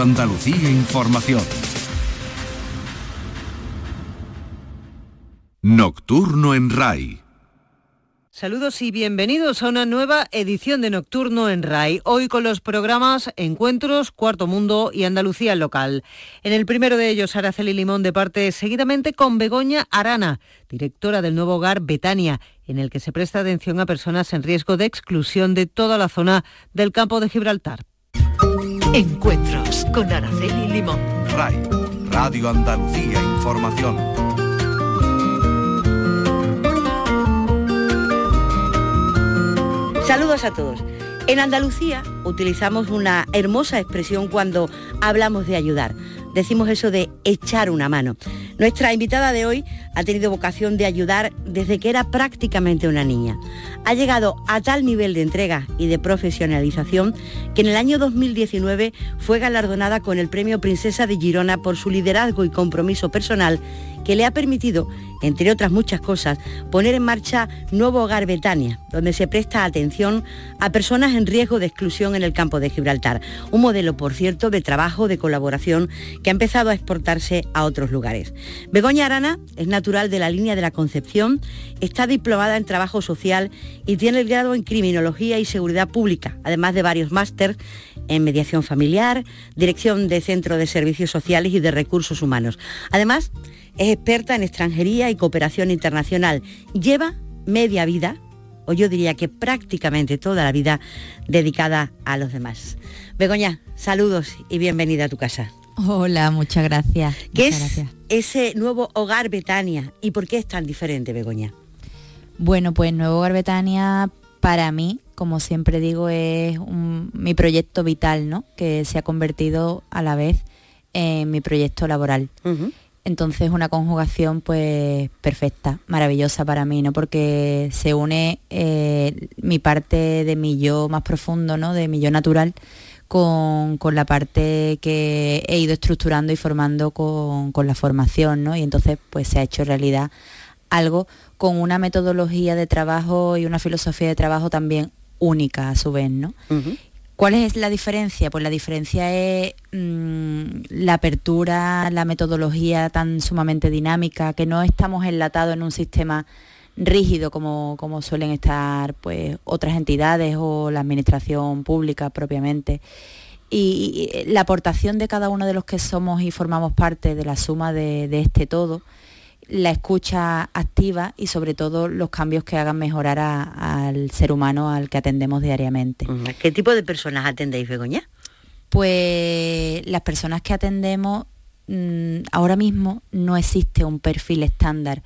Andalucía Información. Nocturno en RAI. Saludos y bienvenidos a una nueva edición de Nocturno en RAI. Hoy con los programas Encuentros, Cuarto Mundo y Andalucía Local. En el primero de ellos, Araceli Limón de parte seguidamente con Begoña Arana, directora del nuevo hogar Betania, en el que se presta atención a personas en riesgo de exclusión de toda la zona del campo de Gibraltar. Encuentros con Araceli Limón. RAI, Radio Andalucía Información. Saludos a todos. En Andalucía utilizamos una hermosa expresión cuando hablamos de ayudar. Decimos eso de echar una mano. Nuestra invitada de hoy ha tenido vocación de ayudar desde que era prácticamente una niña. Ha llegado a tal nivel de entrega y de profesionalización que en el año 2019 fue galardonada con el Premio Princesa de Girona por su liderazgo y compromiso personal que le ha permitido, entre otras muchas cosas, poner en marcha Nuevo Hogar Betania, donde se presta atención a personas en riesgo de exclusión en el campo de Gibraltar. Un modelo, por cierto, de trabajo, de colaboración, que ha empezado a exportarse a otros lugares. Begoña Arana es natural de la línea de la Concepción, está diplomada en trabajo social y tiene el grado en criminología y seguridad pública, además de varios másteres en mediación familiar, dirección de centro de servicios sociales y de recursos humanos. Además, es experta en extranjería y cooperación internacional. Lleva media vida, o yo diría que prácticamente toda la vida, dedicada a los demás. Begoña, saludos y bienvenida a tu casa. Hola, muchas gracias. ¿Qué es gracias. ese nuevo hogar Betania y por qué es tan diferente, Begoña? Bueno, pues Nuevo Hogar Betania para mí, como siempre digo, es mi proyecto vital, ¿no? Que se ha convertido a la vez en mi proyecto laboral. Entonces una conjugación pues perfecta, maravillosa para mí, ¿no? Porque se une eh, mi parte de mi yo más profundo, ¿no? De mi yo natural con, la parte que he ido estructurando y formando con, con, la formación, ¿no? Y entonces pues se ha hecho realidad algo con una metodología de trabajo y una filosofía de trabajo también única a su vez, ¿no? ¿Cuál es la diferencia? Pues la diferencia es mm, la apertura, la metodología tan sumamente dinámica, que no estamos enlatados en un sistema rígido como, como suelen estar pues, otras entidades o la administración pública propiamente. Y, la aportación de cada uno de los que somos y formamos parte de la suma de este todo, la escucha activa y sobre todo los cambios que hagan mejorar al ser humano al que atendemos diariamente. ¿Qué tipo de personas atendéis, Begoña? Pues las personas que atendemos mm, ahora mismo no existe un perfil estándar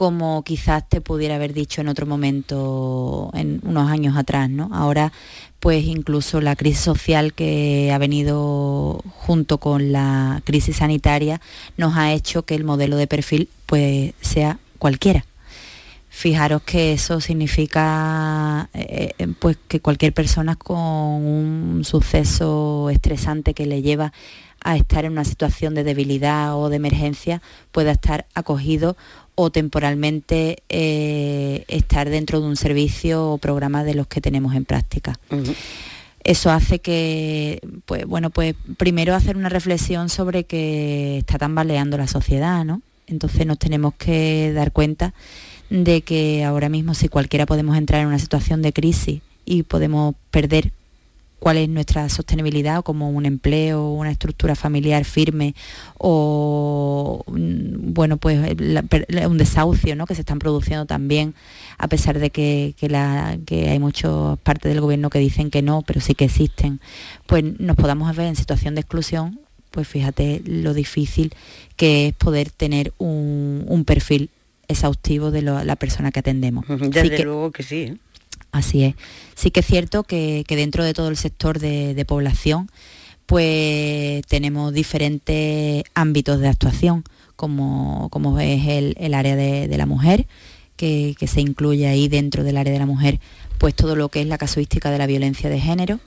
como quizás te pudiera haber dicho en otro momento, en unos años atrás, ¿no? Ahora, pues incluso la crisis social que ha venido junto con la crisis sanitaria nos ha hecho que el modelo de perfil pues sea cualquiera. Fijaros que eso significa eh, eh, pues que cualquier persona con un suceso estresante que le lleva a estar en una situación de debilidad o de emergencia pueda estar acogido o temporalmente eh, estar dentro de un servicio o programa de los que tenemos en práctica. Eso hace que, pues bueno, pues primero hacer una reflexión sobre que está tambaleando la sociedad, ¿no? Entonces nos tenemos que dar cuenta de que ahora mismo si cualquiera podemos entrar en una situación de crisis y podemos perder cuál es nuestra sostenibilidad como un empleo, una estructura familiar firme o mm, bueno pues un desahucio ¿no? que se están produciendo también a pesar de que, hay muchas partes del gobierno que dicen que no, pero sí que existen, pues nos podamos ver en situación de exclusión, pues fíjate lo difícil que es poder tener un, perfil exhaustivo de la persona que atendemos. Desde luego que sí. ¿eh? Así es. Sí que es cierto que, dentro de todo el sector de, población, pues tenemos diferentes ámbitos de actuación, como, como es el, área de, la mujer, que, se incluye ahí dentro del área de la mujer, pues todo lo que es la casuística de la violencia de género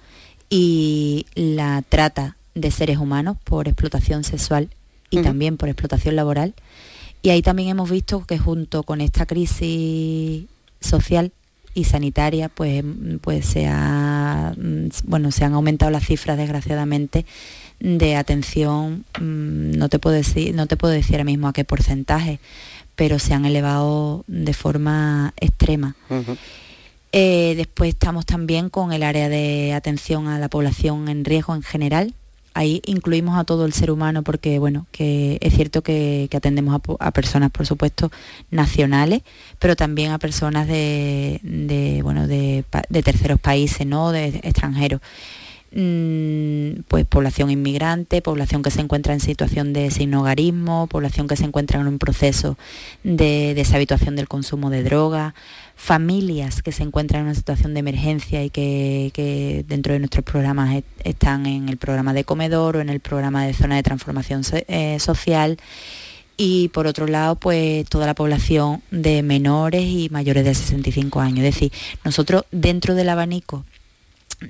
y la trata de seres humanos por explotación sexual y también por explotación laboral. Y ahí también hemos visto que junto con esta crisis social y sanitaria, pues, pues se, ha, mm, bueno, se han aumentado las cifras, desgraciadamente, de atención, mm, no te puedo decir, no te puedo decir ahora mismo a qué porcentaje, pero se han elevado de forma extrema. Eh, después estamos también con el área de atención a la población en riesgo en general. Ahí incluimos a todo el ser humano porque, bueno, que es cierto que, atendemos a, personas, por supuesto, nacionales, pero también a personas de, bueno, de, terceros países, ¿no? De extranjeros. Mm, pues población inmigrante, población que se encuentra en situación de sinhogarismo, población que se encuentra en un proceso de deshabituación del consumo de droga, familias que se encuentran en una situación de emergencia y que, dentro de nuestros programas están en el programa de comedor o en el programa de zona de transformación eh, social y por otro lado pues toda la población de menores y mayores de 65 años. Es decir, nosotros dentro del abanico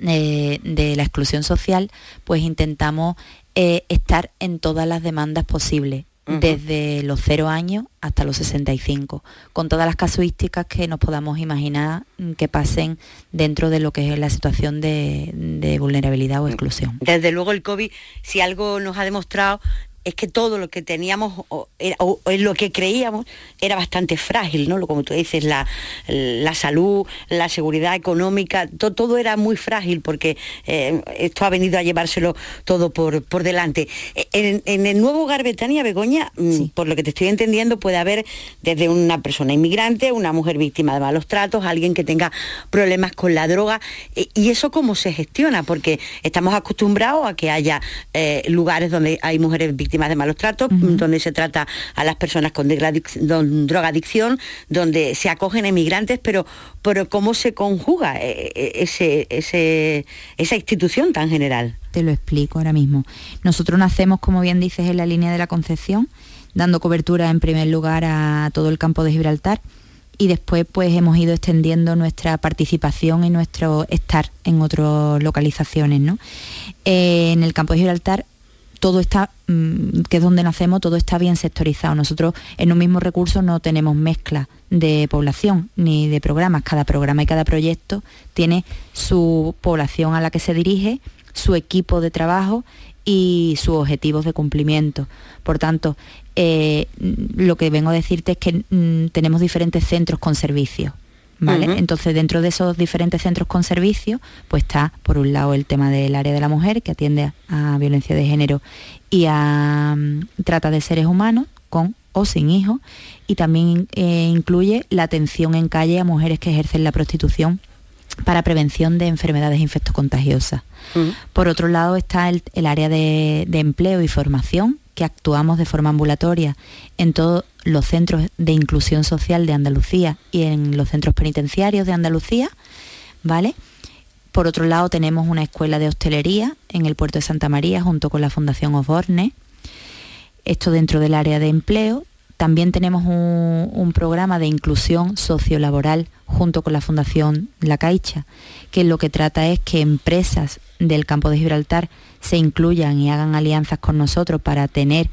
de la exclusión social, pues intentamos eh, estar en todas las demandas posibles, desde los cero años hasta los 65, con todas las casuísticas que nos podamos imaginar que pasen dentro de lo que es la situación de, de vulnerabilidad o exclusión. Desde luego el COVID, si algo nos ha demostrado es que todo lo que teníamos o, en lo que creíamos era bastante frágil, ¿no? Como tú dices, la, salud, la seguridad económica, todo era muy frágil porque eh, esto ha venido a llevárselo todo por, por delante. En, el nuevo hogar Betania, Begoña, mm, por lo que te estoy entendiendo, puede haber desde una persona inmigrante, una mujer víctima de malos tratos, alguien que tenga problemas con la droga. E, ¿Y eso cómo se gestiona? Porque estamos acostumbrados a que haya eh, lugares donde hay mujeres víctimas de malos tratos, donde se trata a las personas con, drogadicción, donde se acogen emigrantes, pero, pero ¿cómo se conjuga eh, eh, ese, ese, esa institución tan general? Te lo explico ahora mismo. Nosotros nacemos, como bien dices, en la línea de la Concepción, dando cobertura en primer lugar a todo el campo de Gibraltar y después pues hemos ido extendiendo nuestra participación y nuestro estar en otras localizaciones. ¿no? Eh, en el campo de Gibraltar todo está, mm, que es donde nacemos, todo está bien sectorizado. Nosotros en un mismo recurso no tenemos mezcla de población ni de programas. Cada programa y cada proyecto tiene su población a la que se dirige, su equipo de trabajo y sus objetivos de cumplimiento. Por tanto, eh, lo que vengo a decirte es que mm, tenemos diferentes centros con servicios. Entonces, dentro de esos diferentes centros con servicio, pues está, por un lado, el tema del área de la mujer, que atiende a, violencia de género y a mm, trata de seres humanos con o sin hijos, y también eh, incluye la atención en calle a mujeres que ejercen la prostitución para prevención de enfermedades infectocontagiosas. Por otro lado está el, área de, de empleo y formación, que actuamos de forma ambulatoria en todos los centros de inclusión social de Andalucía y en los centros penitenciarios de Andalucía, ¿vale? Por otro lado, tenemos una escuela de hostelería en el puerto de Santa María junto con la Fundación Osborne. Esto dentro del área de empleo. También tenemos un, un programa de inclusión sociolaboral junto con la Fundación La Caixa, que lo que trata es que empresas del campo de Gibraltar se incluyan y hagan alianzas con nosotros para tener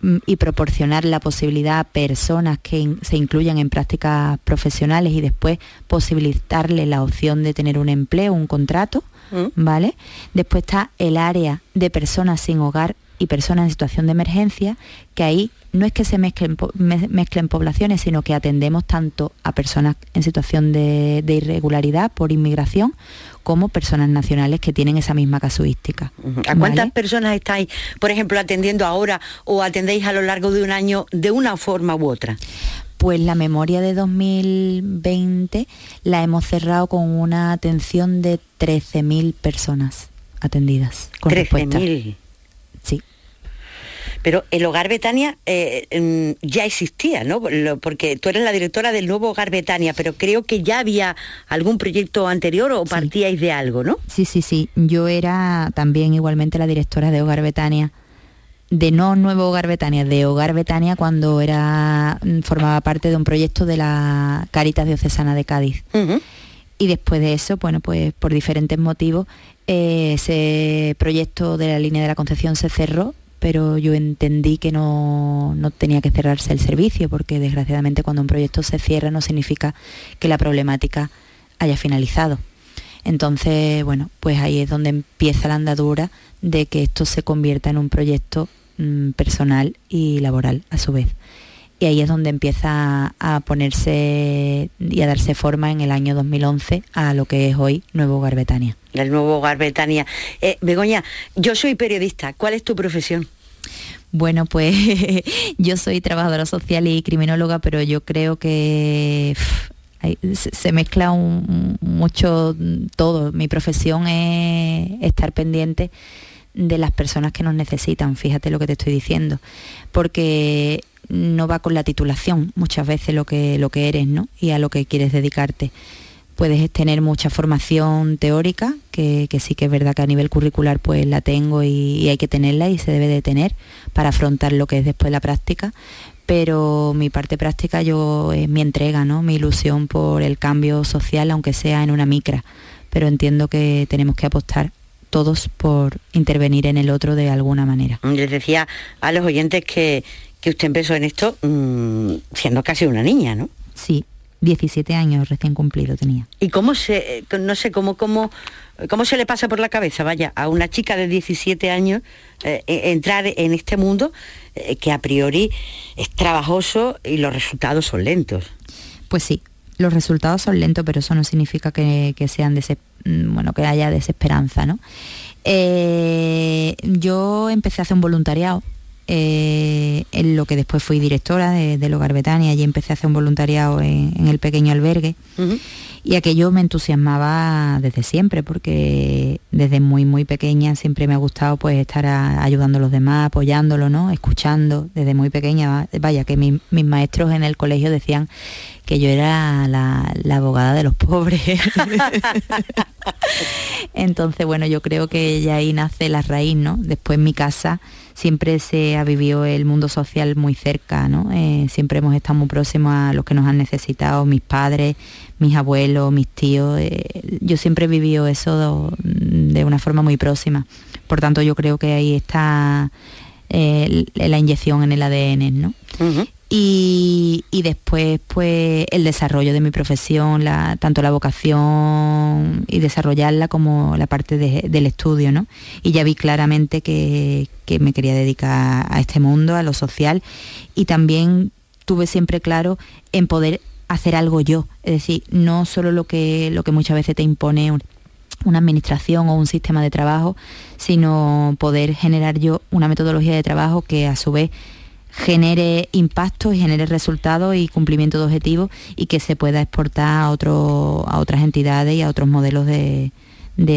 mm, y proporcionar la posibilidad a personas que se incluyan en prácticas profesionales y después posibilitarle la opción de tener un empleo, un contrato, mm. ¿vale? Después está el área de personas sin hogar y personas en situación de emergencia, que ahí no es que se mezclen, mezclen poblaciones, sino que atendemos tanto a personas en situación de, irregularidad por inmigración como personas nacionales que tienen esa misma casuística. ¿A cuántas personas estáis, por ejemplo, atendiendo ahora o atendéis a lo largo de un año de una forma u otra? Pues la memoria de 2020 la hemos cerrado con una atención de 13.000 personas atendidas. Con 13.000. Pero el Hogar Betania eh, em, ya existía, ¿no? Porque tú eres la directora del nuevo Hogar Betania, pero creo que ya había algún proyecto anterior o partíais de algo, ¿no? Sí, sí, sí. Yo era también igualmente la directora de Hogar Betania de no Nuevo Hogar Betania, de Hogar Betania cuando era mm, formaba parte de un proyecto de la Caritas Diocesana de Cádiz. Y después de eso, bueno, pues por diferentes motivos, eh, ese proyecto de la línea de la Concepción se cerró pero yo entendí que no, tenía que cerrarse el servicio, porque desgraciadamente cuando un proyecto se cierra no significa que la problemática haya finalizado. Entonces, bueno, pues ahí es donde empieza la andadura de que esto se convierta en un proyecto mm, personal y laboral a su vez. Y ahí es donde empieza a ponerse y a darse forma en el año 2011 a lo que es hoy Nuevo Hogar Betania. El Nuevo Hogar Betania. Eh, Begoña, yo soy periodista. ¿Cuál es tu profesión? Bueno, pues yo soy trabajadora social y criminóloga, pero yo creo que se mezcla mucho todo. Mi profesión es estar pendiente de las personas que nos necesitan, fíjate lo que te estoy diciendo, porque no va con la titulación muchas veces lo que, lo que eres ¿no? y a lo que quieres dedicarte. Puedes tener mucha formación teórica, que, sí que es verdad que a nivel curricular pues la tengo y, hay que tenerla y se debe de tener para afrontar lo que es después la práctica, pero mi parte práctica yo es mi entrega, ¿no? mi ilusión por el cambio social, aunque sea en una micra, pero entiendo que tenemos que apostar todos por intervenir en el otro de alguna manera. Les decía a los oyentes que, usted empezó en esto mm, siendo casi una niña, ¿no? Sí, 17 años recién cumplido tenía. ¿Y cómo se, no sé, cómo, cómo, cómo se le pasa por la cabeza, vaya, a una chica de 17 años eh, e, entrar en este mundo eh, que a priori es trabajoso y los resultados son lentos? Pues sí, los resultados son lentos, pero eso no significa que, sean mm, bueno, que haya desesperanza, ¿no? Eh, yo empecé a hacer un voluntariado eh, en lo que después fui directora de, del Hogar Betania, allí empecé a hacer un voluntariado en, el pequeño albergue. Y aquello me entusiasmaba desde siempre, porque desde muy, muy pequeña siempre me ha gustado pues estar ayudando a los demás, apoyándolo, ¿no? Escuchando, desde muy pequeña. Vaya, que mis maestros en el colegio decían que yo era la, la abogada de los pobres. Entonces, bueno, yo creo que ya ahí nace la raíz, ¿no? Después en mi casa siempre se ha vivido el mundo social muy cerca, ¿no? Eh, siempre hemos estado muy próximos a los que nos han necesitado, mis padres, mis abuelos, mis tíos. Eh, yo siempre he vivido eso de, una forma muy próxima. Por tanto, yo creo que ahí está eh, la inyección en el ADN, ¿no? Y, después pues el desarrollo de mi profesión, tanto la vocación y desarrollarla como la parte del estudio, ¿no? Y ya vi claramente que, me quería dedicar a este mundo, a lo social, y también tuve siempre claro en poder hacer algo yo, es decir, no solo lo que, lo que muchas veces te impone una administración o un sistema de trabajo, sino poder generar yo una metodología de trabajo que a su vez genere impacto y genere resultados y cumplimiento de objetivos y que se pueda exportar a, a otras entidades y a otros modelos de,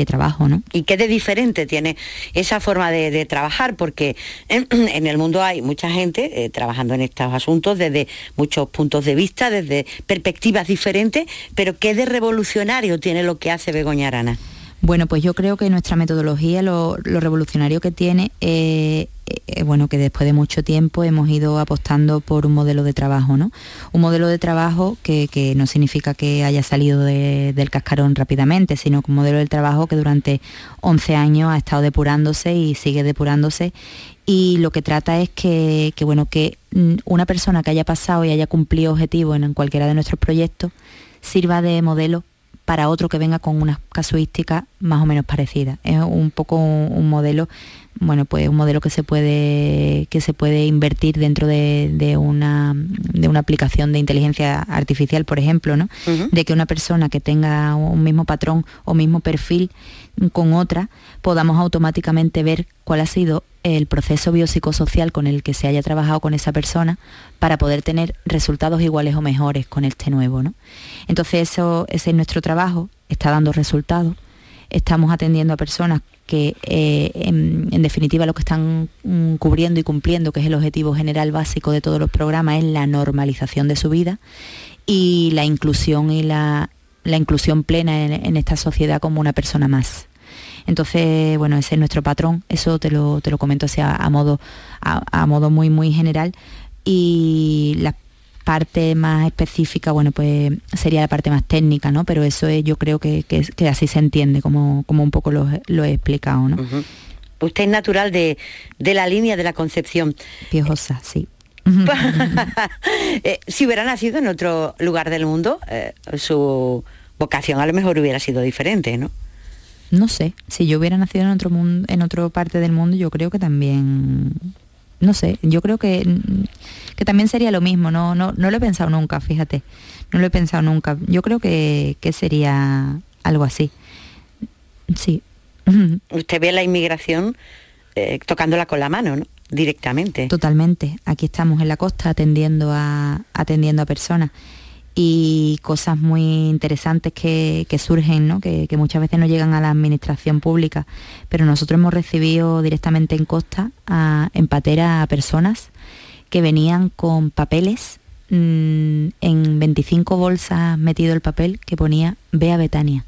trabajo. ¿no? ¿Y qué de diferente tiene esa forma de, trabajar? Porque en, el mundo hay mucha gente eh, trabajando en estos asuntos desde muchos puntos de vista, desde perspectivas diferentes, pero ¿qué de revolucionario tiene lo que hace Begoña Arana? Bueno, pues yo creo que nuestra metodología, lo, revolucionario que tiene, eh, eh, bueno, que después de mucho tiempo hemos ido apostando por un modelo de trabajo, ¿no? Un modelo de trabajo que, no significa que haya salido del cascarón rápidamente, sino un modelo de trabajo que durante 11 años ha estado depurándose y sigue depurándose y lo que trata es que, que, bueno, que mm, una persona que haya pasado y haya cumplido objetivos en cualquiera de nuestros proyectos sirva de modelo para otro que venga con unas casuísticas más o menos parecidas. Es un poco un, modelo, bueno, pues un modelo que se puede, que se puede invertir dentro de, una, de una aplicación de inteligencia artificial, por ejemplo, ¿no? De que una persona que tenga un mismo patrón o mismo perfil con otra, podamos automáticamente ver cuál ha sido el proceso biopsicosocial con el que se haya trabajado con esa persona para poder tener resultados iguales o mejores con este nuevo. ¿no? Entonces eso, ese es nuestro trabajo, está dando resultados, estamos atendiendo a personas que eh, en, definitiva lo que están mm, cubriendo y cumpliendo, que es el objetivo general básico de todos los programas, es la normalización de su vida y la inclusión y la, inclusión plena en esta sociedad como una persona más. Entonces, bueno, ese es nuestro patrón, eso te lo, te lo comento así a, modo, a, modo muy, muy general. Y la parte más específica, bueno, pues sería la parte más técnica, ¿no? Pero eso es, yo creo que, así se entiende, como, como un poco lo, he explicado, ¿no? Usted es natural de, la línea de la Concepción. Piojosa, sí. Eh, si hubiera nacido en otro lugar del mundo, eh, su vocación a lo mejor hubiera sido diferente, ¿no? No sé, si yo hubiera nacido en otro mundo, en otra parte del mundo, yo creo que también, no sé, yo creo que, que también sería lo mismo, no, no, no lo he pensado nunca, fíjate, no lo he pensado nunca. Yo creo que, que sería algo así. Sí. Usted ve la inmigración eh, tocándola con la mano, ¿no? Directamente. Totalmente. Aquí estamos en la costa atendiendo a, atendiendo a personas y cosas muy interesantes que, surgen, ¿no? que, muchas veces no llegan a la administración pública, pero nosotros hemos recibido directamente en Costa a, en patera a personas que venían con papeles mm, en 25 bolsas metido el papel que ponía Ve a Betania.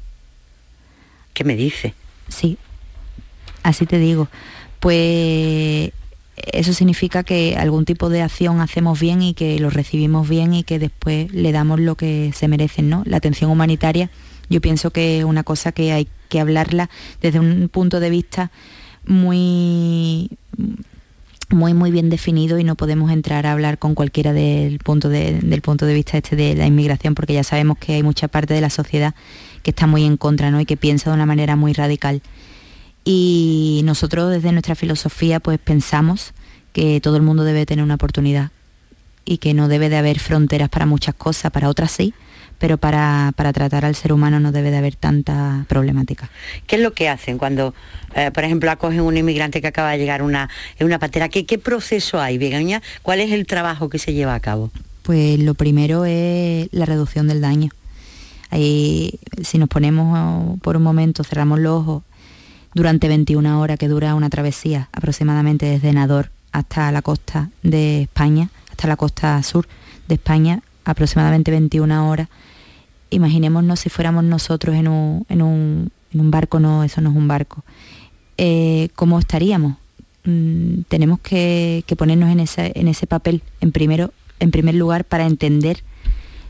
¿Qué me dice? Sí, así te digo. Pues eso significa que algún tipo de acción hacemos bien y que lo recibimos bien y que después le damos lo que se merecen, ¿no? La atención humanitaria, yo pienso que es una cosa que hay que hablarla desde un punto de vista muy muy muy bien definido y no podemos entrar a hablar con cualquiera del punto de, del punto de vista este de la inmigración porque ya sabemos que hay mucha parte de la sociedad que está muy en contra ¿no? y que piensa de una manera muy radical y nosotros desde nuestra filosofía pues pensamos que todo el mundo debe tener una oportunidad y que no debe de haber fronteras para muchas cosas, para otras sí, pero para, tratar al ser humano no debe de haber tanta problemática. ¿Qué es lo que hacen cuando, eh, por ejemplo, acogen un inmigrante que acaba de llegar una, en una patera? ¿Qué, ¿Qué proceso hay, Begoña? ¿Cuál es el trabajo que se lleva a cabo? Pues lo primero es la reducción del daño. Ahí, si nos ponemos por un momento, cerramos los ojos durante 21 horas que dura una travesía aproximadamente desde Nador hasta la costa de España, hasta la costa sur de España, aproximadamente 21 horas. Imaginémonos si fuéramos nosotros en un, en un, barco, no, eso no es un barco. Eh, ¿Cómo estaríamos? Mm, tenemos que, ponernos en, en ese papel, en, primero, en primer lugar, para entender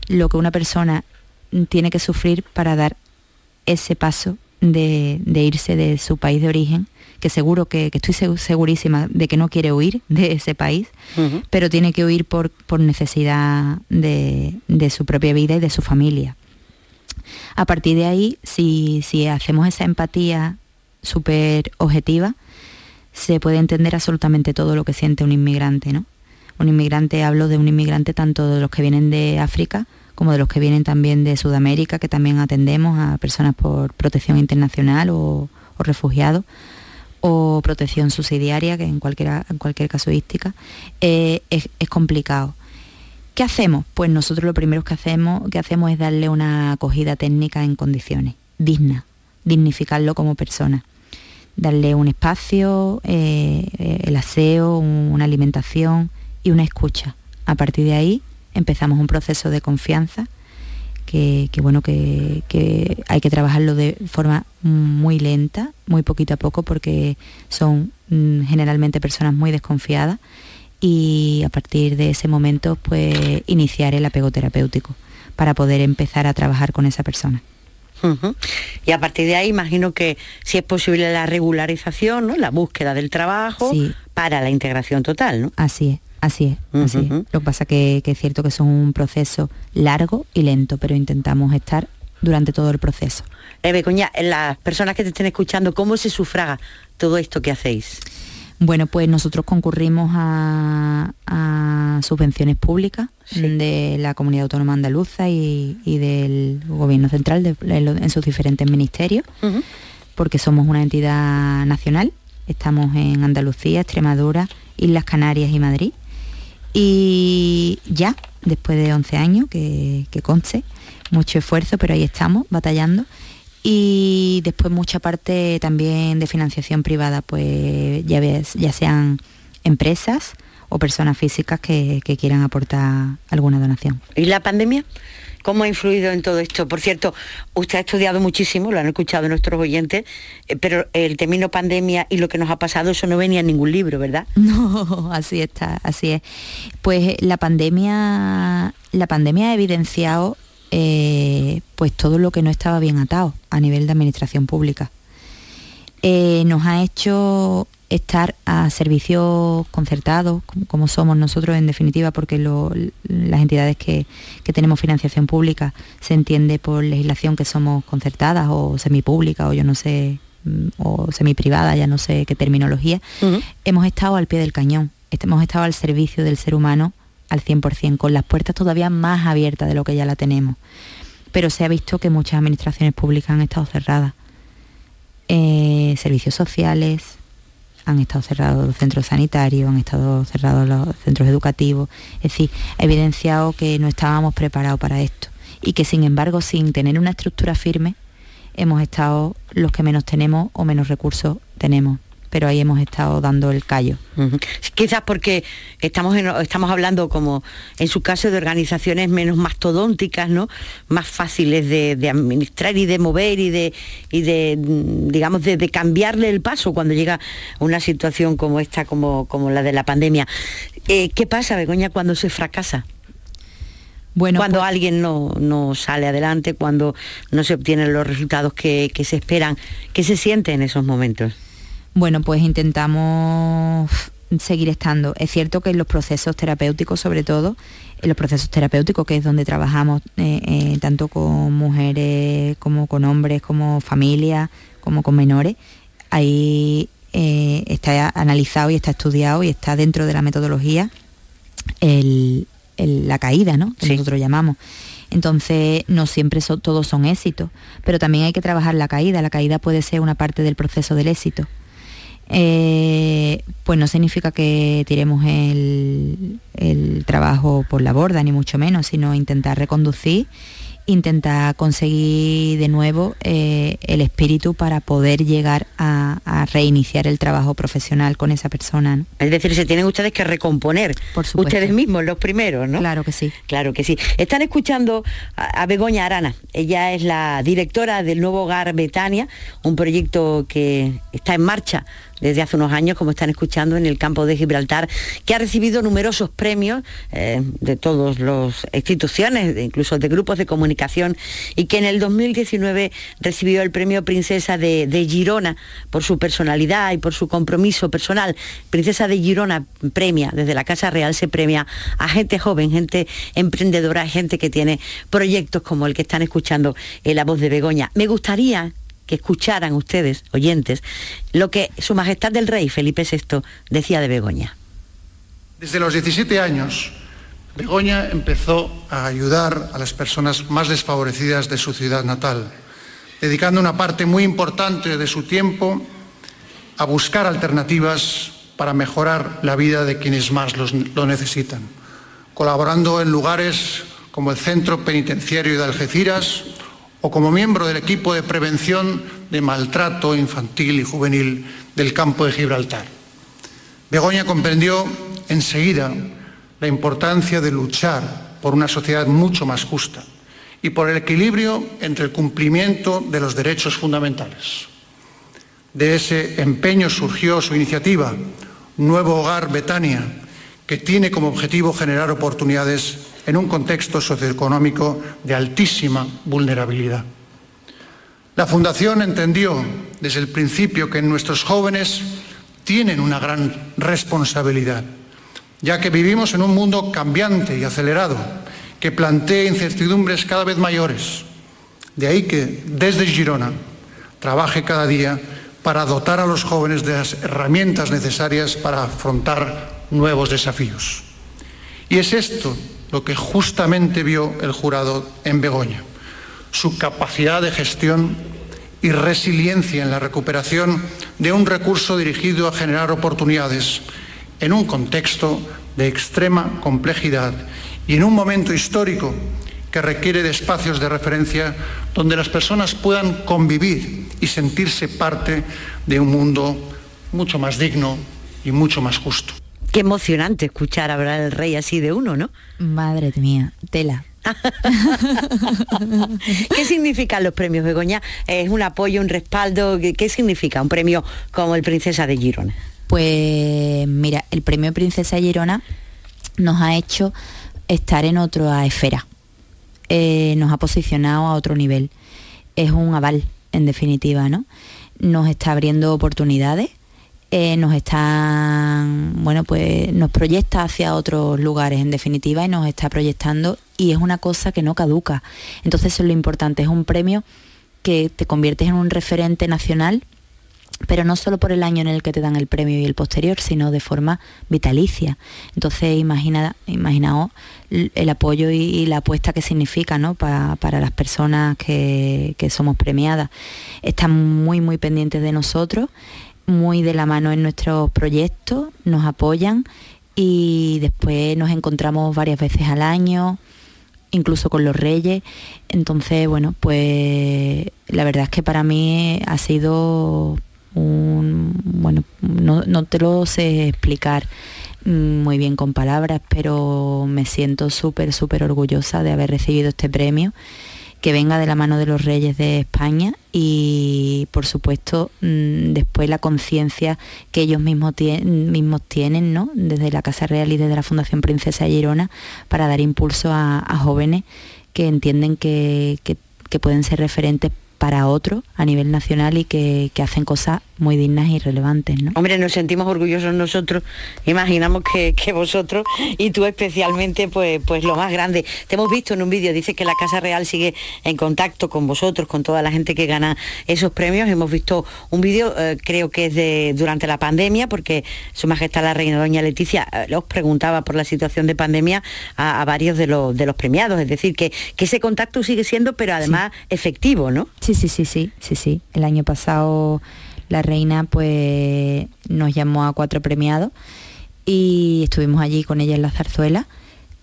lo que una persona tiene que sufrir para dar ese paso de, irse de su país de origen, que seguro que, estoy segurísima de que no quiere huir de ese país, pero tiene que huir por, por necesidad de, su propia vida y de su familia. A partir de ahí, si, si hacemos esa empatía súper objetiva, se puede entender absolutamente todo lo que siente un inmigrante, ¿no? Un inmigrante, hablo de un inmigrante tanto de los que vienen de África como de los que vienen también de Sudamérica, que también atendemos a personas por protección internacional o, refugiados, o protección subsidiaria, que en, cualquiera, en cualquier casuística, eh, es, complicado. ¿Qué hacemos? Pues nosotros lo primero que hacemos, que hacemos es darle una acogida técnica en condiciones, digna, dignificarlo como persona, darle un espacio, eh, el aseo, una alimentación y una escucha. A partir de ahí empezamos un proceso de confianza que, bueno, que, hay que trabajarlo de forma muy lenta, muy poquito a poco, porque son mm, generalmente personas muy desconfiadas y a partir de ese momento pues iniciar el apego terapéutico para poder empezar a trabajar con esa persona. Y a partir de ahí imagino que si es posible la regularización, ¿no? la búsqueda del trabajo para la integración total, ¿no? Así es. Así es, Lo que pasa que, que es cierto que es un proceso largo y lento, pero intentamos estar durante todo el proceso. Eve, coña, las personas que te estén escuchando, ¿cómo se sufraga todo esto que hacéis? Bueno, pues nosotros concurrimos a, subvenciones públicas de la Comunidad Autónoma Andaluza y, del Gobierno Central en sus diferentes ministerios, porque somos una entidad nacional, estamos en Andalucía, Extremadura, Islas Canarias y Madrid. Y ya, después de 11 años, que, conste, mucho esfuerzo, pero ahí estamos, batallando. Y después mucha parte también de financiación privada, pues ya, ves, ya sean empresas o personas físicas que, que quieran aportar alguna donación. ¿Y la pandemia? ¿Cómo ha influido en todo esto? Por cierto, usted ha estudiado muchísimo, lo han escuchado nuestros oyentes, eh, pero el término pandemia y lo que nos ha pasado, eso no venía en ningún libro, ¿verdad? No, así está, así es. Pues la pandemia, la pandemia ha evidenciado eh, pues todo lo que no estaba bien atado a nivel de administración pública. Eh, nos ha hecho estar a servicios concertados, como, somos nosotros en definitiva, porque las entidades que, tenemos financiación pública se entiende por legislación que somos concertadas o semipúblicas o yo no sé, mm, o semiprivada, ya no sé qué terminología, hemos estado al pie del cañón, hemos estado al servicio del ser humano al 100%, con las puertas todavía más abiertas de lo que ya la tenemos. Pero se ha visto que muchas administraciones públicas han estado cerradas. Eh, servicios sociales, han estado cerrados los centros sanitarios, han estado cerrados los centros educativos. Es decir, ha evidenciado que no estábamos preparados para esto y que sin embargo, sin tener una estructura firme, hemos estado los que menos tenemos o menos recursos tenemos pero ahí hemos estado dando el callo. Quizás porque estamos, estamos hablando, como en su caso, de organizaciones menos mastodónticas, ¿no? más fáciles de, administrar y de mover y de, y de digamos, de, cambiarle el paso cuando llega una situación como esta, como, como la de la pandemia. Eh, ¿Qué pasa, Begoña, cuando se fracasa? Bueno, cuando pues alguien no, sale adelante, cuando no se obtienen los resultados que, que se esperan, ¿qué se siente en esos momentos? Bueno, pues intentamos seguir estando. Es cierto que en los procesos terapéuticos, sobre todo, en los procesos terapéuticos, que es donde trabajamos eh, eh, tanto con mujeres como con hombres, como familias, como con menores, ahí eh, está analizado y está estudiado y está dentro de la metodología la caída, ¿no? Que nosotros llamamos. Entonces, no siempre todos son éxitos, pero también hay que trabajar la caída. La caída puede ser una parte del proceso del éxito. Eh, pues no significa que tiremos el, el, trabajo por la borda, ni mucho menos, sino intentar reconducir intenta conseguir de nuevo eh, el espíritu para poder llegar a, reiniciar el trabajo profesional con esa persona. Es decir, se tienen ustedes que recomponer Por ustedes mismos, los primeros, ¿no? Claro que sí. Claro que sí. Están escuchando a, Begoña Arana. Ella es la directora del nuevo hogar Betania, un proyecto que está en marcha desde hace unos años, como están escuchando, en el campo de Gibraltar, que ha recibido numerosos premios eh, de todas las instituciones, incluso de grupos de comunicación, y que en el 2019 recibió el premio Princesa de, Girona por su personalidad y por su compromiso personal. Princesa de Girona premia, desde la Casa Real se premia a gente joven, gente emprendedora, gente que tiene proyectos como el que están escuchando en la voz de Begoña. Me gustaría que escucharan ustedes, oyentes, lo que Su Majestad del Rey Felipe VI decía de Begoña. Desde los 17 años, Begoña empezó a ayudar a las personas más desfavorecidas de su ciudad natal, dedicando una parte muy importante de su tiempo a buscar alternativas para mejorar la vida de quienes más lo necesitan, colaborando en lugares como el Centro Penitenciario de Algeciras o como miembro del equipo de prevención de maltrato infantil y juvenil del campo de Gibraltar. Begoña comprendió enseguida la importancia de luchar por una sociedad mucho más justa y por el equilibrio entre el cumplimiento de los derechos fundamentales. De ese empeño surgió su iniciativa, Nuevo Hogar Betania, que tiene como objetivo generar oportunidades en un contexto socioeconómico de altísima vulnerabilidad. La Fundación entendió desde el principio que nuestros jóvenes tienen una gran responsabilidad, ya que vivimos en un mundo cambiante y acelerado que plantea incertidumbres cada vez mayores. De ahí que desde Girona trabaje cada día para dotar a los jóvenes de las herramientas necesarias para afrontar nuevos desafíos. Y es esto lo que justamente vio el jurado en Begoña, su capacidad de gestión y resiliencia en la recuperación de un recurso dirigido a generar oportunidades en un contexto de extrema complejidad y en un momento histórico que requiere de espacios de referencia donde las personas puedan convivir y sentirse parte de un mundo mucho más digno y mucho más justo. Qué emocionante escuchar hablar el rey así de uno, ¿no? Madre mía, tela. ¿Qué significan los premios Begoña? ¿Es un apoyo, un respaldo? ¿Qué, significa un premio como el Princesa de Girona? Pues mira, el premio Princesa de Girona nos ha hecho estar en otra esfera, eh, nos ha posicionado a otro nivel. Es un aval, en definitiva, ¿no? nos está abriendo oportunidades, eh, nos están, bueno, pues nos proyecta hacia otros lugares en definitiva y nos está proyectando y es una cosa que no caduca. Entonces eso es lo importante, es un premio que te conviertes en un referente nacional pero no solo por el año en el que te dan el premio y el posterior, sino de forma vitalicia. Entonces, imagina, imaginaos el apoyo y, la apuesta que significa ¿no? para las personas que, que, somos premiadas. Están muy, muy pendientes de nosotros, muy de la mano en nuestros proyectos, nos apoyan y después nos encontramos varias veces al año, incluso con los reyes. Entonces, bueno, pues la verdad es que para mí ha sido bueno, no, te lo sé explicar muy bien con palabras, pero me siento súper, súper orgullosa de haber recibido este premio que venga de la mano de los reyes de España y por supuesto mm, después la conciencia que ellos mismos, tienen ¿no? desde la Casa Real y desde la Fundación Princesa Girona para dar impulso a, jóvenes que entienden que, que pueden ser referentes para otros a nivel nacional y que, hacen cosas muy dignas y relevantes. ¿no? Hombre, nos sentimos orgullosos nosotros, imaginamos que, vosotros y tú especialmente, pues, pues lo más grande. Te hemos visto en un vídeo, dice que la Casa Real sigue en contacto con vosotros, con toda la gente que gana esos premios. Hemos visto un vídeo, eh, creo que es de durante la pandemia, porque Su Majestad la Reina Doña Leticia eh, os preguntaba por la situación de pandemia a, varios de los, de los premiados, es decir, que, que ese contacto sigue siendo, pero además efectivo, ¿no? Sí, sí, sí, sí, sí, sí. El año pasado la reina pues nos llamó a cuatro premiados y estuvimos allí con ella en la zarzuela.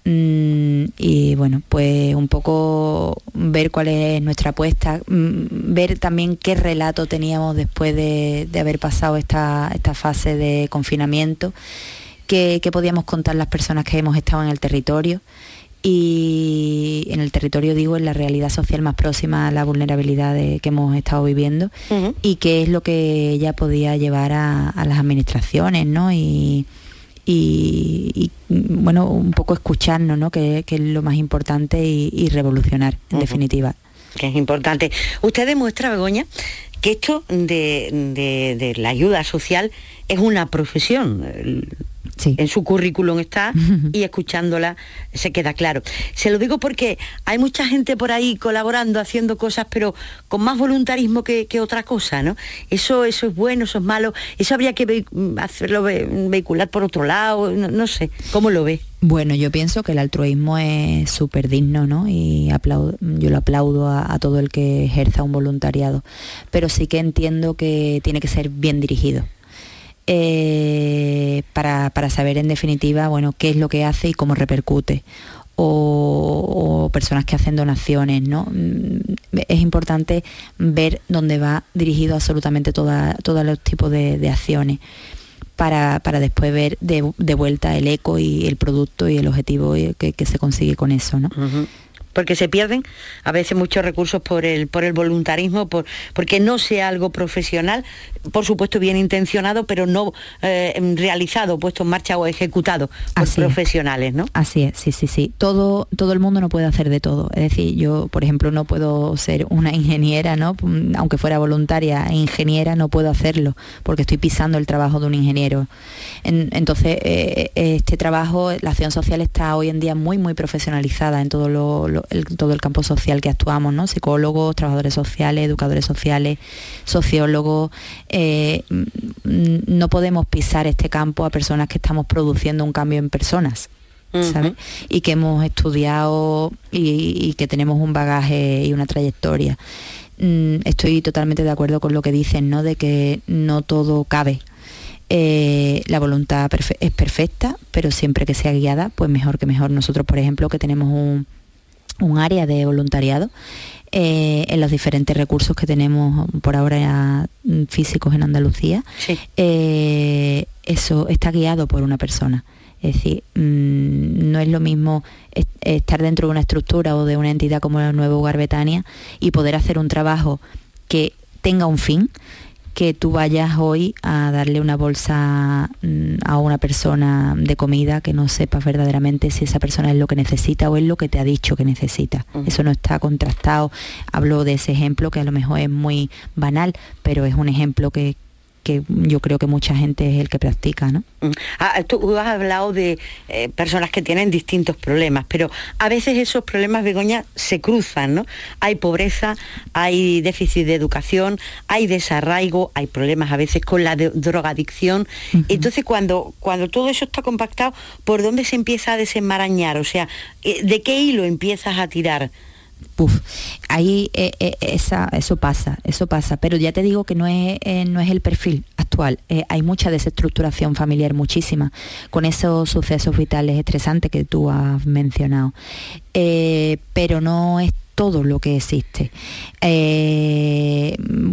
Mm, y bueno, pues un poco ver cuál es nuestra apuesta, mm, ver también qué relato teníamos después de, haber pasado esta, esta, fase de confinamiento, qué, qué podíamos contar las personas que hemos estado en el territorio y en el territorio digo en la realidad social más próxima a la vulnerabilidad que hemos estado viviendo y qué es lo que ella podía llevar a, las administraciones ¿no? y, bueno un poco escucharnos ¿no? que, es lo más importante y, revolucionar en definitiva. Que es importante. Usted demuestra Begoña que esto de, de la ayuda social es una profesión en su currículum está y escuchándola se queda claro. Se lo digo porque hay mucha gente por ahí colaborando, haciendo cosas, pero con más voluntarismo que, otra cosa, ¿no? Eso, eso es bueno, eso es malo, eso habría que hacerlo vehicular por otro lado, no, sé, ¿cómo lo ve? Bueno, yo pienso que el altruismo es súper digno, ¿no? Y aplaudo, yo lo aplaudo a, todo el que ejerza un voluntariado, pero sí que entiendo que tiene que ser bien dirigido. Eh, para, saber en definitiva bueno, qué es lo que hace y cómo repercute. O, personas que hacen donaciones, ¿no? Mm, es importante ver dónde va dirigido absolutamente todos los tipos de, acciones. Para, después ver de, vuelta el eco y el producto y el objetivo que, se consigue con eso. ¿no? Porque se pierden a veces muchos recursos por el, por el voluntarismo, por, porque no sea algo profesional, por supuesto bien intencionado, pero no eh, realizado, puesto en marcha o ejecutado por profesionales, ¿no? Así es, sí, sí, sí. Todo, todo el mundo no puede hacer de todo. Es decir, yo, por ejemplo, no puedo ser una ingeniera, ¿no? Aunque fuera voluntaria ingeniera, no puedo hacerlo, porque estoy pisando el trabajo de un ingeniero. entonces, eh, este trabajo, la acción social está hoy en día muy, muy profesionalizada en todo lo todo el campo social que actuamos, ¿no? Psicólogos, trabajadores sociales, educadores sociales, sociólogos. Eh, mm, no podemos pisar este campo a personas que estamos produciendo un cambio en personas. ¿sabes? Y que hemos estudiado y, que tenemos un bagaje y una trayectoria. Mm, estoy totalmente de acuerdo con lo que dicen, ¿no? De que no todo cabe. Eh, la voluntad es perfecta, pero siempre que sea guiada, pues mejor que mejor. Nosotros, por ejemplo, que tenemos un, un área de voluntariado eh, en los diferentes recursos que tenemos por ahora físicos en Andalucía. Eh, eso está guiado por una persona. Es decir, mm, no es lo mismo estar dentro de una estructura o de una entidad como el Nuevo Hogar Betania y poder hacer un trabajo que tenga un fin, que tú vayas hoy a darle una bolsa mm, a una persona de comida que no sepas verdaderamente si esa persona es lo que necesita o es lo que te ha dicho que necesita. Eso no está contrastado. Hablo de ese ejemplo que a lo mejor es muy banal, pero es un ejemplo que, que yo creo que mucha gente es el que practica, ¿no? Mm. Ah, tú has hablado de eh, personas que tienen distintos problemas, pero a veces esos problemas, Begoña, se cruzan, ¿no? Hay pobreza, hay déficit de educación, hay desarraigo, hay problemas a veces con la drogadicción. Entonces, cuando, cuando todo eso está compactado, ¿por dónde se empieza a desenmarañar? O sea, eh, ¿de qué hilo empiezas a tirar? Puf, ahí eh, eh, esa, eso pasa, eso pasa, pero ya te digo que no es, eh, no es el perfil actual. hay mucha desestructuración familiar, muchísima, con esos sucesos vitales estresantes que tú has mencionado. pero no es todo lo que existe.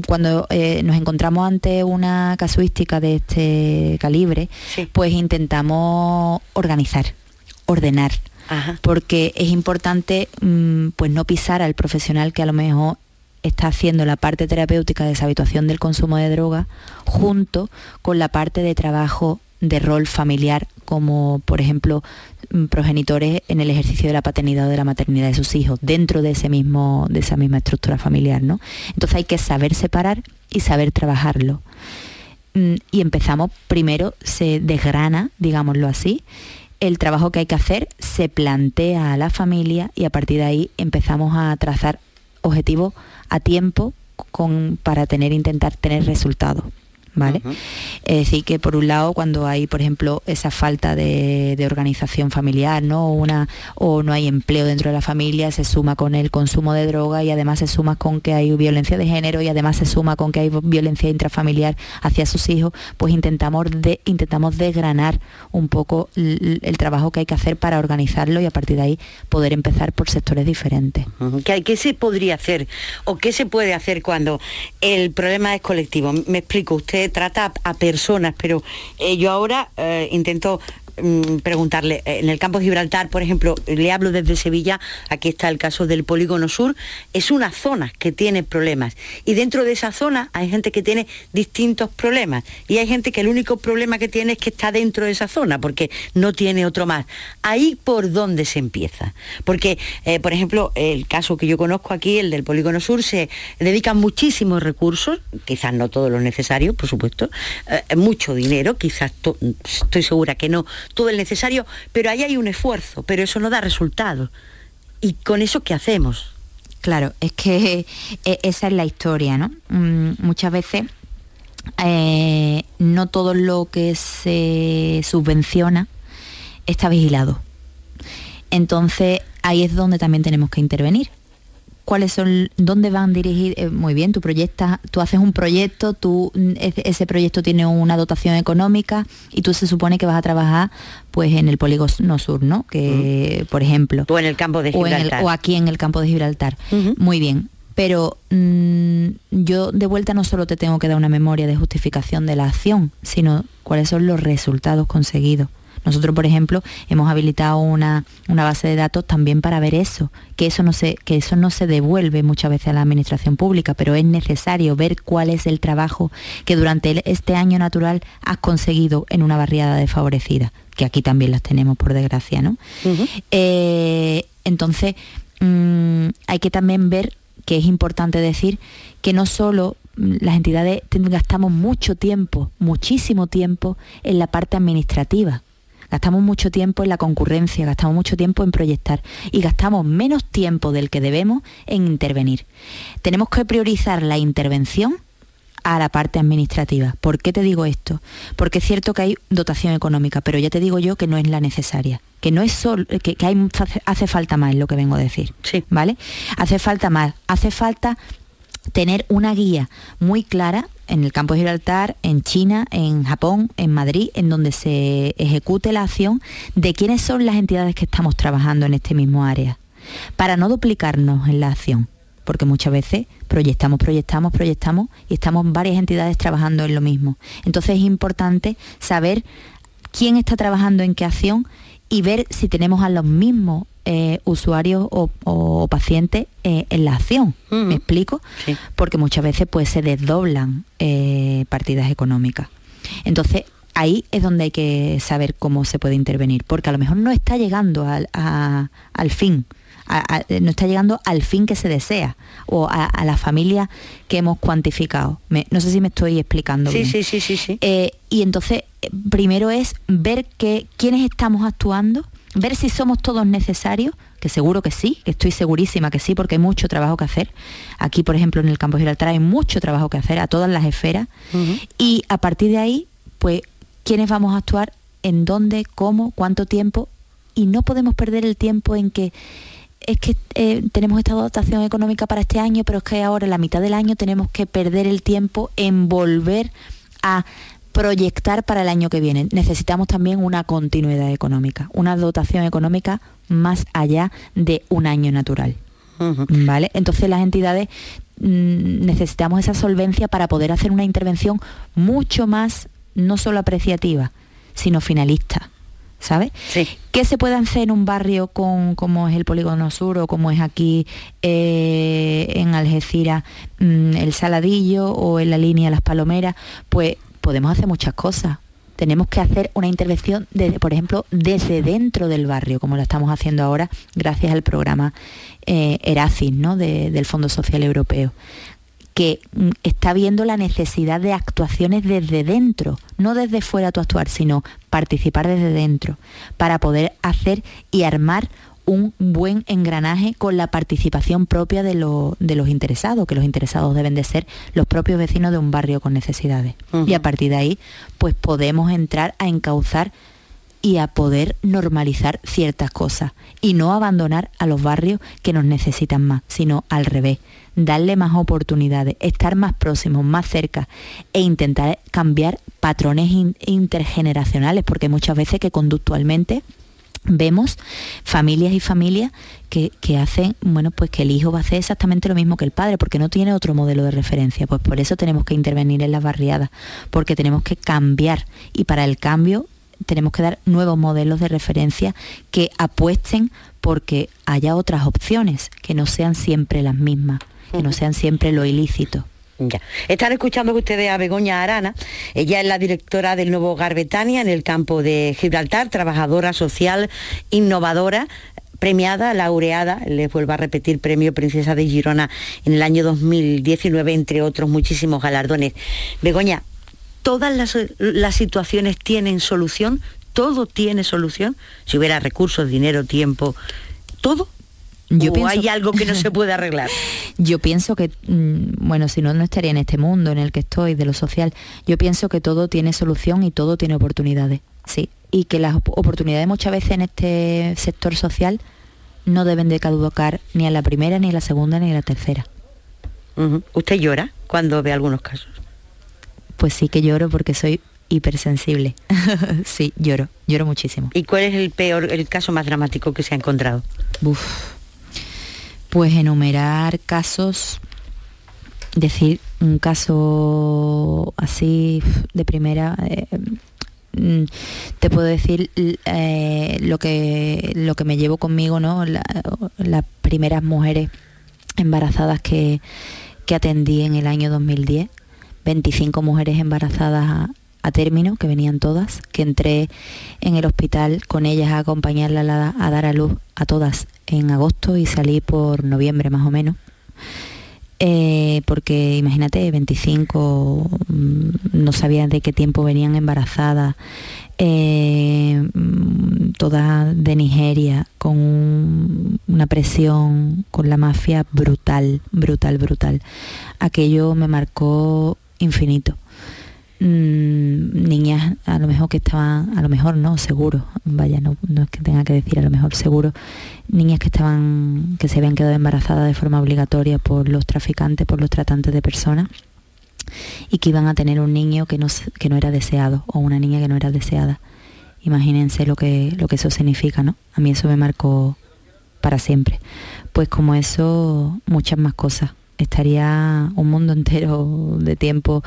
cuando nos encontramos ante una casuística de este calibre, pues intentamos organizar, ordenar, porque es importante mm, pues no pisar al profesional que a lo mejor está haciendo la parte terapéutica de esa habituación del consumo de droga junto con la parte de trabajo de rol familiar como por ejemplo mm, progenitores en el ejercicio de la paternidad o de la maternidad de sus hijos dentro de ese mismo de esa misma estructura familiar ¿no? entonces hay que saber separar y saber trabajarlo mm, y empezamos primero se desgrana digámoslo así el trabajo que hay que hacer se plantea a la familia y a partir de ahí empezamos a trazar objetivos a tiempo para tener, intentar tener resultados. ¿Vale? Es decir, que por un lado, cuando hay, por ejemplo, esa falta de, organización familiar, ¿no? O, una, o no hay empleo dentro de la familia, se suma con el consumo de droga y además se suma con que hay violencia de género y además se suma con que hay violencia intrafamiliar hacia sus hijos, pues intentamos, de, intentamos desgranar un poco el, trabajo que hay que hacer para organizarlo y a partir de ahí poder empezar por sectores diferentes. ¿Qué, ¿Qué se podría hacer o qué se puede hacer cuando el problema es colectivo? Me explico, usted trata a, personas, pero eh, yo ahora eh, intento Mm, preguntarle, eh, en el campo de Gibraltar, por ejemplo, le hablo desde Sevilla, aquí está el caso del polígono sur, es una zona que tiene problemas y dentro de esa zona hay gente que tiene distintos problemas y hay gente que el único problema que tiene es que está dentro de esa zona porque no tiene otro más. Ahí por dónde se empieza. Porque, eh, por ejemplo, el caso que yo conozco aquí, el del polígono sur, se dedican muchísimos recursos, quizás no todos los necesarios, por supuesto, eh, mucho dinero, quizás estoy segura que no todo el necesario, pero ahí hay un esfuerzo, pero eso no da resultados. ¿Y con eso qué hacemos? Claro, es que eh, esa es la historia, ¿no? Mm, muchas veces eh, no todo lo que se subvenciona está vigilado. Entonces ahí es donde también tenemos que intervenir cuáles son, dónde van dirigidos, eh, muy bien, tú proyectas, tú haces un proyecto, tú, mm, ese proyecto tiene una dotación económica y tú se supone que vas a trabajar pues en el polígono sur, ¿no? Que, por ejemplo. O en el campo de Gibraltar. O, aquí en el campo de Gibraltar. Muy bien. Pero mm, yo de vuelta no solo te tengo que dar una memoria de justificación de la acción, sino cuáles son los resultados conseguidos. Nosotros, por ejemplo, hemos habilitado una, base de datos también para ver eso, que eso, no se, que eso no se devuelve muchas veces a la administración pública, pero es necesario ver cuál es el trabajo que durante este año natural has conseguido en una barriada desfavorecida, que aquí también las tenemos, por desgracia, ¿no? Eh, entonces, mm, hay que también ver que es importante decir que no solo mm, las entidades gastamos mucho tiempo, muchísimo tiempo en la parte administrativa, Gastamos mucho tiempo en la concurrencia, gastamos mucho tiempo en proyectar y gastamos menos tiempo del que debemos en intervenir. Tenemos que priorizar la intervención a la parte administrativa. ¿Por qué te digo esto? Porque es cierto que hay dotación económica, pero ya te digo yo que no es la necesaria, que no es solo, que, hay, hace falta más, es lo que vengo a decir. Sí. ¿Vale? Hace falta más, hace falta tener una guía muy clara en el campo de Gibraltar, en China, en Japón, en Madrid, en donde se ejecute la acción de quiénes son las entidades que estamos trabajando en este mismo área, para no duplicarnos en la acción, porque muchas veces proyectamos, proyectamos, proyectamos y estamos varias entidades trabajando en lo mismo. Entonces es importante saber quién está trabajando en qué acción y ver si tenemos a los mismos eh, usuarios o, pacientes eh, en la acción. ¿Me explico? Porque muchas veces pues se desdoblan eh, partidas económicas. Entonces, ahí es donde hay que saber cómo se puede intervenir, porque a lo mejor no está llegando al, fin. no está llegando al fin que se desea o a, la familia que hemos cuantificado. no sé si me estoy explicando. Sí, sí, sí, sí. sí. y entonces, primero es ver que, quiénes estamos actuando ver si somos todos necesarios, que seguro que sí, que estoy segurísima que sí, porque hay mucho trabajo que hacer. Aquí, por ejemplo, en el campo Gibraltar hay mucho trabajo que hacer a todas las esferas. Y a partir de ahí, pues, ¿quiénes vamos a actuar? ¿En dónde? ¿Cómo? ¿Cuánto tiempo? Y no podemos perder el tiempo en que es que eh, tenemos esta dotación económica para este año, pero es que ahora, en la mitad del año, tenemos que perder el tiempo en volver a proyectar para el año que viene. Necesitamos también una continuidad económica, una dotación económica más allá de un año natural. ¿Vale? Entonces las entidades mm, necesitamos esa solvencia para poder hacer una intervención mucho más, no solo apreciativa, sino finalista. ¿Sabes? Sí. ¿Qué se puede hacer en un barrio con, como es el Polígono Sur o como es aquí eh, en Algeciras mm, el Saladillo o en la línea Las Palomeras? Pues podemos hacer muchas cosas. Tenemos que hacer una intervención, por ejemplo, desde dentro del barrio, como lo estamos haciendo ahora gracias al programa eh, Eracin ¿no? del Fondo Social Europeo que mm, está viendo la necesidad de actuaciones desde dentro, no desde fuera tu actuar, sino participar desde dentro, para poder hacer y armar un buen engranaje con la participación propia de, los interesados, que los interesados deben de ser los propios vecinos de un barrio con necesidades. Y a partir de ahí, pues podemos entrar a encauzar y a poder normalizar ciertas cosas y no abandonar a los barrios que nos necesitan más, sino al revés, darle más oportunidades, estar más próximos, más cerca e intentar cambiar patrones intergeneracionales, porque muchas veces que conductualmente vemos familias y familias que, hacen, bueno, pues que el hijo va a hacer exactamente lo mismo que el padre, porque no tiene otro modelo de referencia. Pues por eso tenemos que intervenir en las barriadas, porque tenemos que cambiar y para el cambio tenemos que dar nuevos modelos de referencia que apuesten porque haya otras opciones, que no sean siempre las mismas, que no sean siempre lo ilícito. Están escuchando ustedes a Begoña Arana. Ella es la directora del nuevo Hogar Betania en el campo de Gibraltar, trabajadora social, innovadora, premiada, laureada, les vuelvo a repetir, premio Princesa de Girona en el año 2019, entre otros muchísimos galardones. Begoña, ¿todas las, las situaciones tienen solución? ¿Todo tiene solución? Si hubiera recursos, dinero, tiempo, ¿todo? Yo ¿O hay algo que no se puede arreglar? Yo pienso que, mm, bueno, si no, no estaría en este mundo en el que estoy, de lo social. Yo pienso que todo tiene solución y todo tiene oportunidades, sí. Y que las oportunidades muchas veces en este sector social no deben de caducar ni a la primera, ni a la segunda, ni a la tercera. ¿Usted llora cuando ve algunos casos? Pues sí que lloro porque soy hipersensible. sí, lloro, lloro muchísimo. ¿Y cuál es el peor, el caso más dramático que se ha encontrado? Uf, pues enumerar casos, decir un caso así de primera, eh, mm, te puedo decir eh, lo, que, lo que me llevo conmigo, ¿no? las primeras mujeres embarazadas que, que atendí en el año 2010, 25 mujeres embarazadas a término, que venían todas, que entré en el hospital con ellas a acompañarla a, dar a luz a todas en agosto y salí por noviembre más o menos. Eh, porque imagínate, 25, mm, no sabía de qué tiempo venían embarazadas, eh, mm, todas de Nigeria, con una presión, con la mafia brutal, brutal, brutal. Aquello me marcó infinito. Mm, niñas a lo mejor que estaban, a lo mejor no, seguro, vaya, no, no es que tenga que decir a lo mejor seguro, niñas que estaban, que se habían quedado embarazadas de forma obligatoria por los traficantes, por los tratantes de personas y que iban a tener un niño que no, que no era deseado o una niña que no era deseada. Imagínense lo que, lo que eso significa, ¿no? A mí eso me marcó para siempre. Pues como eso, muchas más cosas. Estaría un mundo entero de tiempo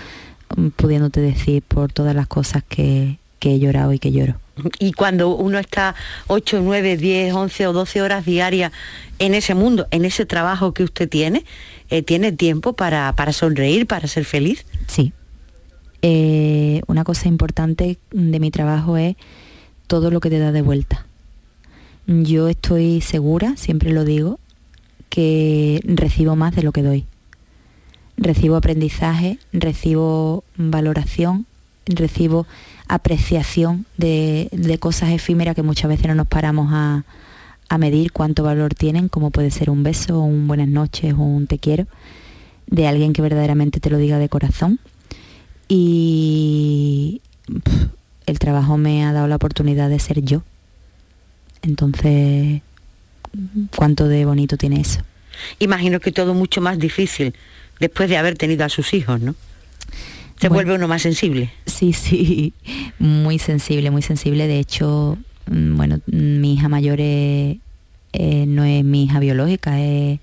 pudiéndote decir por todas las cosas que, he llorado y que lloro. Y cuando uno está 8, 9, 10, 11 o 12 horas diarias en ese mundo, en ese trabajo que usted tiene, eh, ¿tiene tiempo para, para sonreír, para ser feliz? Sí. Eh, una cosa importante de mi trabajo es todo lo que te da de vuelta. Yo estoy segura, siempre lo digo, que recibo más de lo que doy. Recibo aprendizaje, recibo valoración, recibo apreciación de, cosas efímeras que muchas veces no nos paramos a, a, medir cuánto valor tienen, como puede ser un beso, un buenas noches o un te quiero, de alguien que verdaderamente te lo diga de corazón. Y el trabajo me ha dado la oportunidad de ser yo. Entonces, ¿cuánto de bonito tiene eso? Imagino que todo mucho más difícil después de haber tenido a sus hijos, ¿no? Se vuelve uno más sensible. Sí, sí, muy sensible, muy sensible. De hecho, mm, bueno, mi hija mayor no es mi hija biológica, es,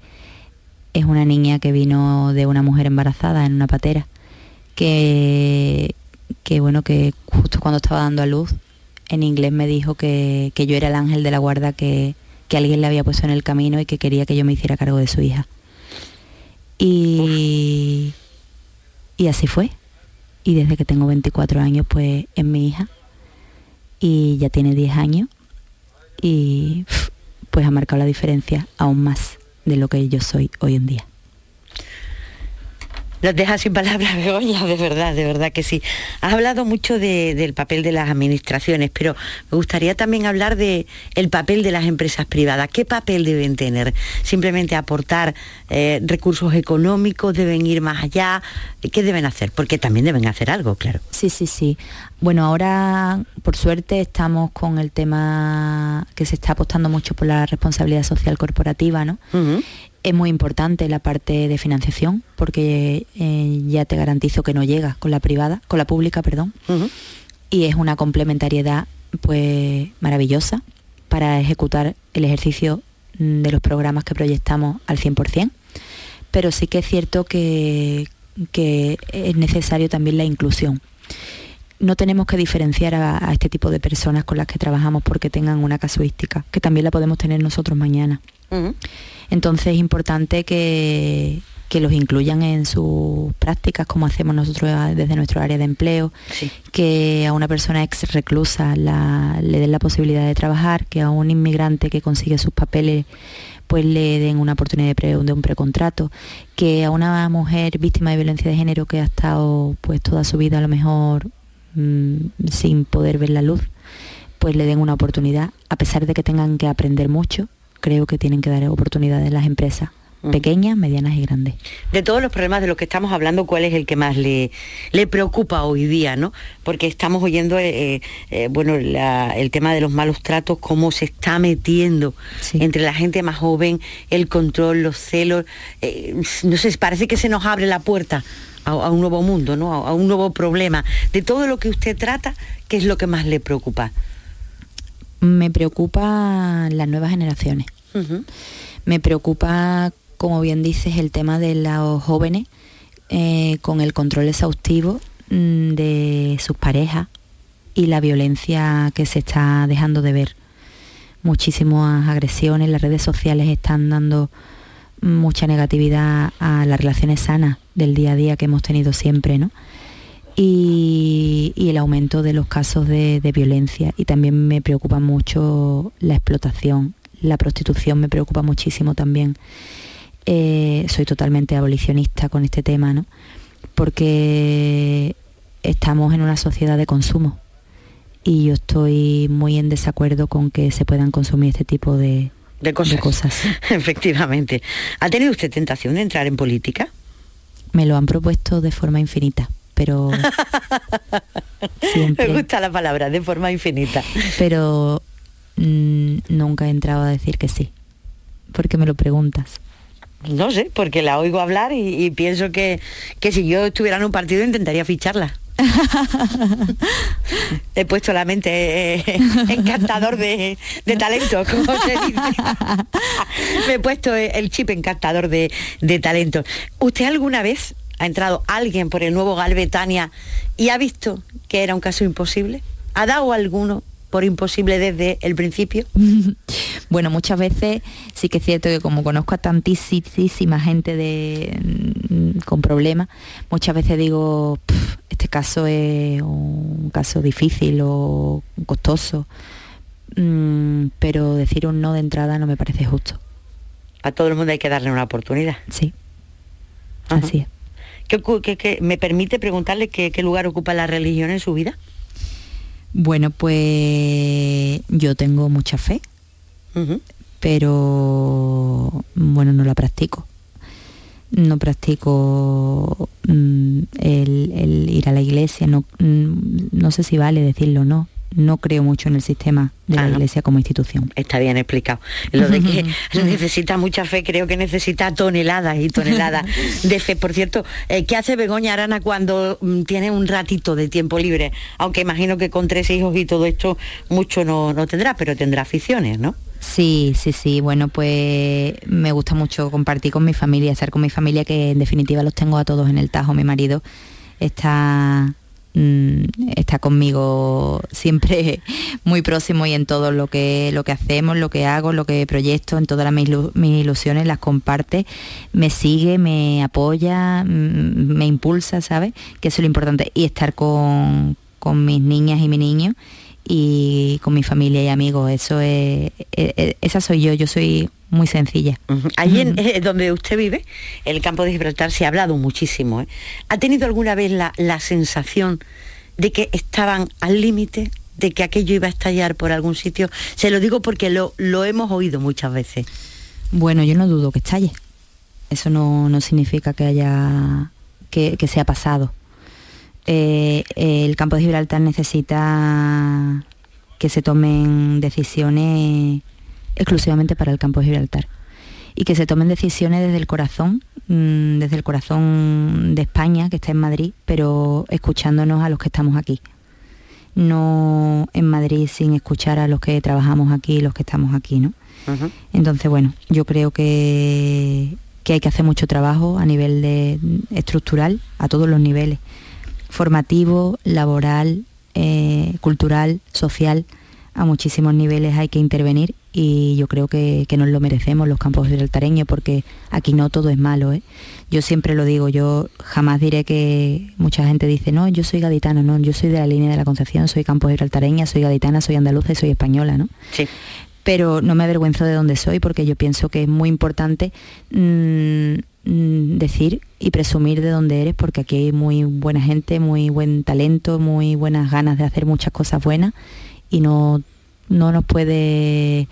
es una niña que vino de una mujer embarazada en una patera, que, que bueno, que justo cuando estaba dando a luz, en inglés me dijo que, que yo era el ángel de la guarda que, que alguien le había puesto en el camino y que quería que yo me hiciera cargo de su hija. Y, y así fue. Y desde que tengo 24 años pues es mi hija. Y ya tiene 10 años. Y pues ha marcado la diferencia aún más de lo que yo soy hoy en día. Nos deja sin palabras, Begoña, de verdad, de verdad que sí. Has hablado mucho del papel de las administraciones, pero me gustaría también hablar del el papel de las empresas privadas. ¿Qué papel deben tener? ¿Simplemente aportar eh, recursos económicos? ¿Deben ir más allá? ¿Qué deben hacer? Porque también deben hacer algo, claro. Sí, sí, sí. Bueno, ahora, por suerte, estamos con el tema que se está apostando mucho por la responsabilidad social corporativa, ¿no? Es muy importante la parte de financiación porque eh, ya te garantizo que no llegas con la privada, con la pública, perdón. Y es una complementariedad pues maravillosa para ejecutar el ejercicio de los programas que proyectamos al 100%. Pero sí que es cierto que, que es necesario también la inclusión no tenemos que diferenciar a, este tipo de personas con las que trabajamos porque tengan una casuística, que también la podemos tener nosotros mañana. Entonces es importante que, los incluyan en sus prácticas, como hacemos nosotros desde nuestro área de empleo, que a una persona ex reclusa le den la posibilidad de trabajar, que a un inmigrante que consigue sus papeles pues le den una oportunidad de, un precontrato, que a una mujer víctima de violencia de género que ha estado pues toda su vida a lo mejor mm, sin poder ver la luz, pues le den una oportunidad, a pesar de que tengan que aprender mucho, creo que tienen que dar oportunidades a las empresas pequeñas, medianas y grandes. De todos los problemas de los que estamos hablando, ¿cuál es el que más le, le preocupa hoy día? ¿no? Porque estamos oyendo eh, eh, eh, bueno, el tema de los malos tratos, cómo se está metiendo entre la gente más joven, el control, los celos. no sé, parece que se nos abre la puerta a, un nuevo mundo, ¿no? a, un nuevo problema. De todo lo que usted trata, ¿qué es lo que más le preocupa? Me preocupa las nuevas generaciones. Me preocupa, como bien dices, el tema de los jóvenes eh, con el control exhaustivo mm, de sus parejas y la violencia que se está dejando de ver. Muchísimas agresiones, las redes sociales están dando mucha negatividad a las relaciones sanas del día a día que hemos tenido siempre, ¿no? y, el aumento de los casos de, violencia. Y también me preocupa mucho la explotación, la prostitución me preocupa muchísimo también. Eh, soy totalmente abolicionista con este tema, ¿no? Porque estamos en una sociedad de consumo y yo estoy muy en desacuerdo con que se puedan consumir este tipo de, de cosas. Efectivamente. ¿Ha tenido usted tentación de entrar en política? Me lo han propuesto de forma infinita pero Me gusta la palabra, de forma infinita. Pero mm, nunca he entrado a decir que sí, porque me lo preguntas. No sé, porque la oigo hablar y, pienso que, que si yo estuviera en un partido intentaría ficharla. He puesto la mente eh, encantador de, talento, como se dice. Me he puesto el chip encantador de, de talento. ¿Usted alguna vez ha entrado alguien por el nuevo Galvetania y ha visto que era un caso imposible? ¿Ha dado alguno por imposible desde el principio? bueno, muchas veces sí que es cierto que como conozco a tantísima gente de, mm, con problemas, muchas veces digo, este caso es un caso difícil o costoso, mm, pero decir un no de entrada no me parece justo. A todo el mundo hay que darle una oportunidad. Sí, así es. ¿Qué, me permite preguntarle qué, lugar ocupa la religión en su vida? Bueno, pues yo tengo mucha fe, pero bueno, no la practico. No practico mm, el, ir a la iglesia, no, mm, no sé si vale decirlo o no no creo mucho en el sistema de la Iglesia como institución. Está bien explicado. Lo de que necesita mucha fe, creo que necesita toneladas y toneladas de fe. Por cierto, eh, ¿qué hace Begoña Arana cuando mm, tiene un ratito de tiempo libre? Aunque imagino que con tres hijos y todo esto mucho no, no tendrá, pero tendrá aficiones, ¿no? Sí, sí, sí. Bueno, pues me gusta mucho compartir con mi familia, estar con mi familia, que en definitiva los tengo a todos en el tajo. Mi marido está Mm, está conmigo siempre muy próximo y en todo lo que, lo que hacemos, lo que hago, lo que proyecto, en todas mis, ilusiones las comparte, me sigue, me apoya, mm, me impulsa, ¿sabes? Que eso es lo importante. Y estar con, con mis niñas y mi niño y con mi familia y amigos, eso es, e, e, esa soy yo, yo soy muy sencilla. Allí en, eh, donde usted vive, el campo de Gibraltar, se ha hablado muchísimo. ¿eh? ¿Ha tenido alguna vez la, sensación de que estaban al límite, de que aquello iba a estallar por algún sitio? Se lo digo porque lo, lo hemos oído muchas veces. Bueno, yo no dudo que estalle. Eso no, significa que haya que, que sea pasado. Eh, el campo de Gibraltar necesita que se tomen decisiones exclusivamente para el campo de Gibraltar y que se tomen decisiones desde el corazón, mm, desde el corazón de España, que está en Madrid, pero escuchándonos a los que estamos aquí. No en Madrid sin escuchar a los que trabajamos aquí y los que estamos aquí, ¿no? Entonces, bueno, yo creo que, que, hay que hacer mucho trabajo a nivel de, estructural, a todos los niveles, formativo, laboral, eh, cultural, social, a muchísimos niveles hay que intervenir y yo creo que, nos lo merecemos los campos gibraltareños porque aquí no todo es malo. ¿eh? Yo siempre lo digo, yo jamás diré que mucha gente dice, no, yo soy gaditana, no, yo soy de la línea de la Concepción, soy campos gibraltareña, soy gaditana, soy andaluza y soy española, ¿no? Sí. Pero no me avergüenzo de dónde soy porque yo pienso que es muy importante mm, mm, decir y presumir de dónde eres porque aquí hay muy buena gente, muy buen talento, muy buenas ganas de hacer muchas cosas buenas y no, no nos puede,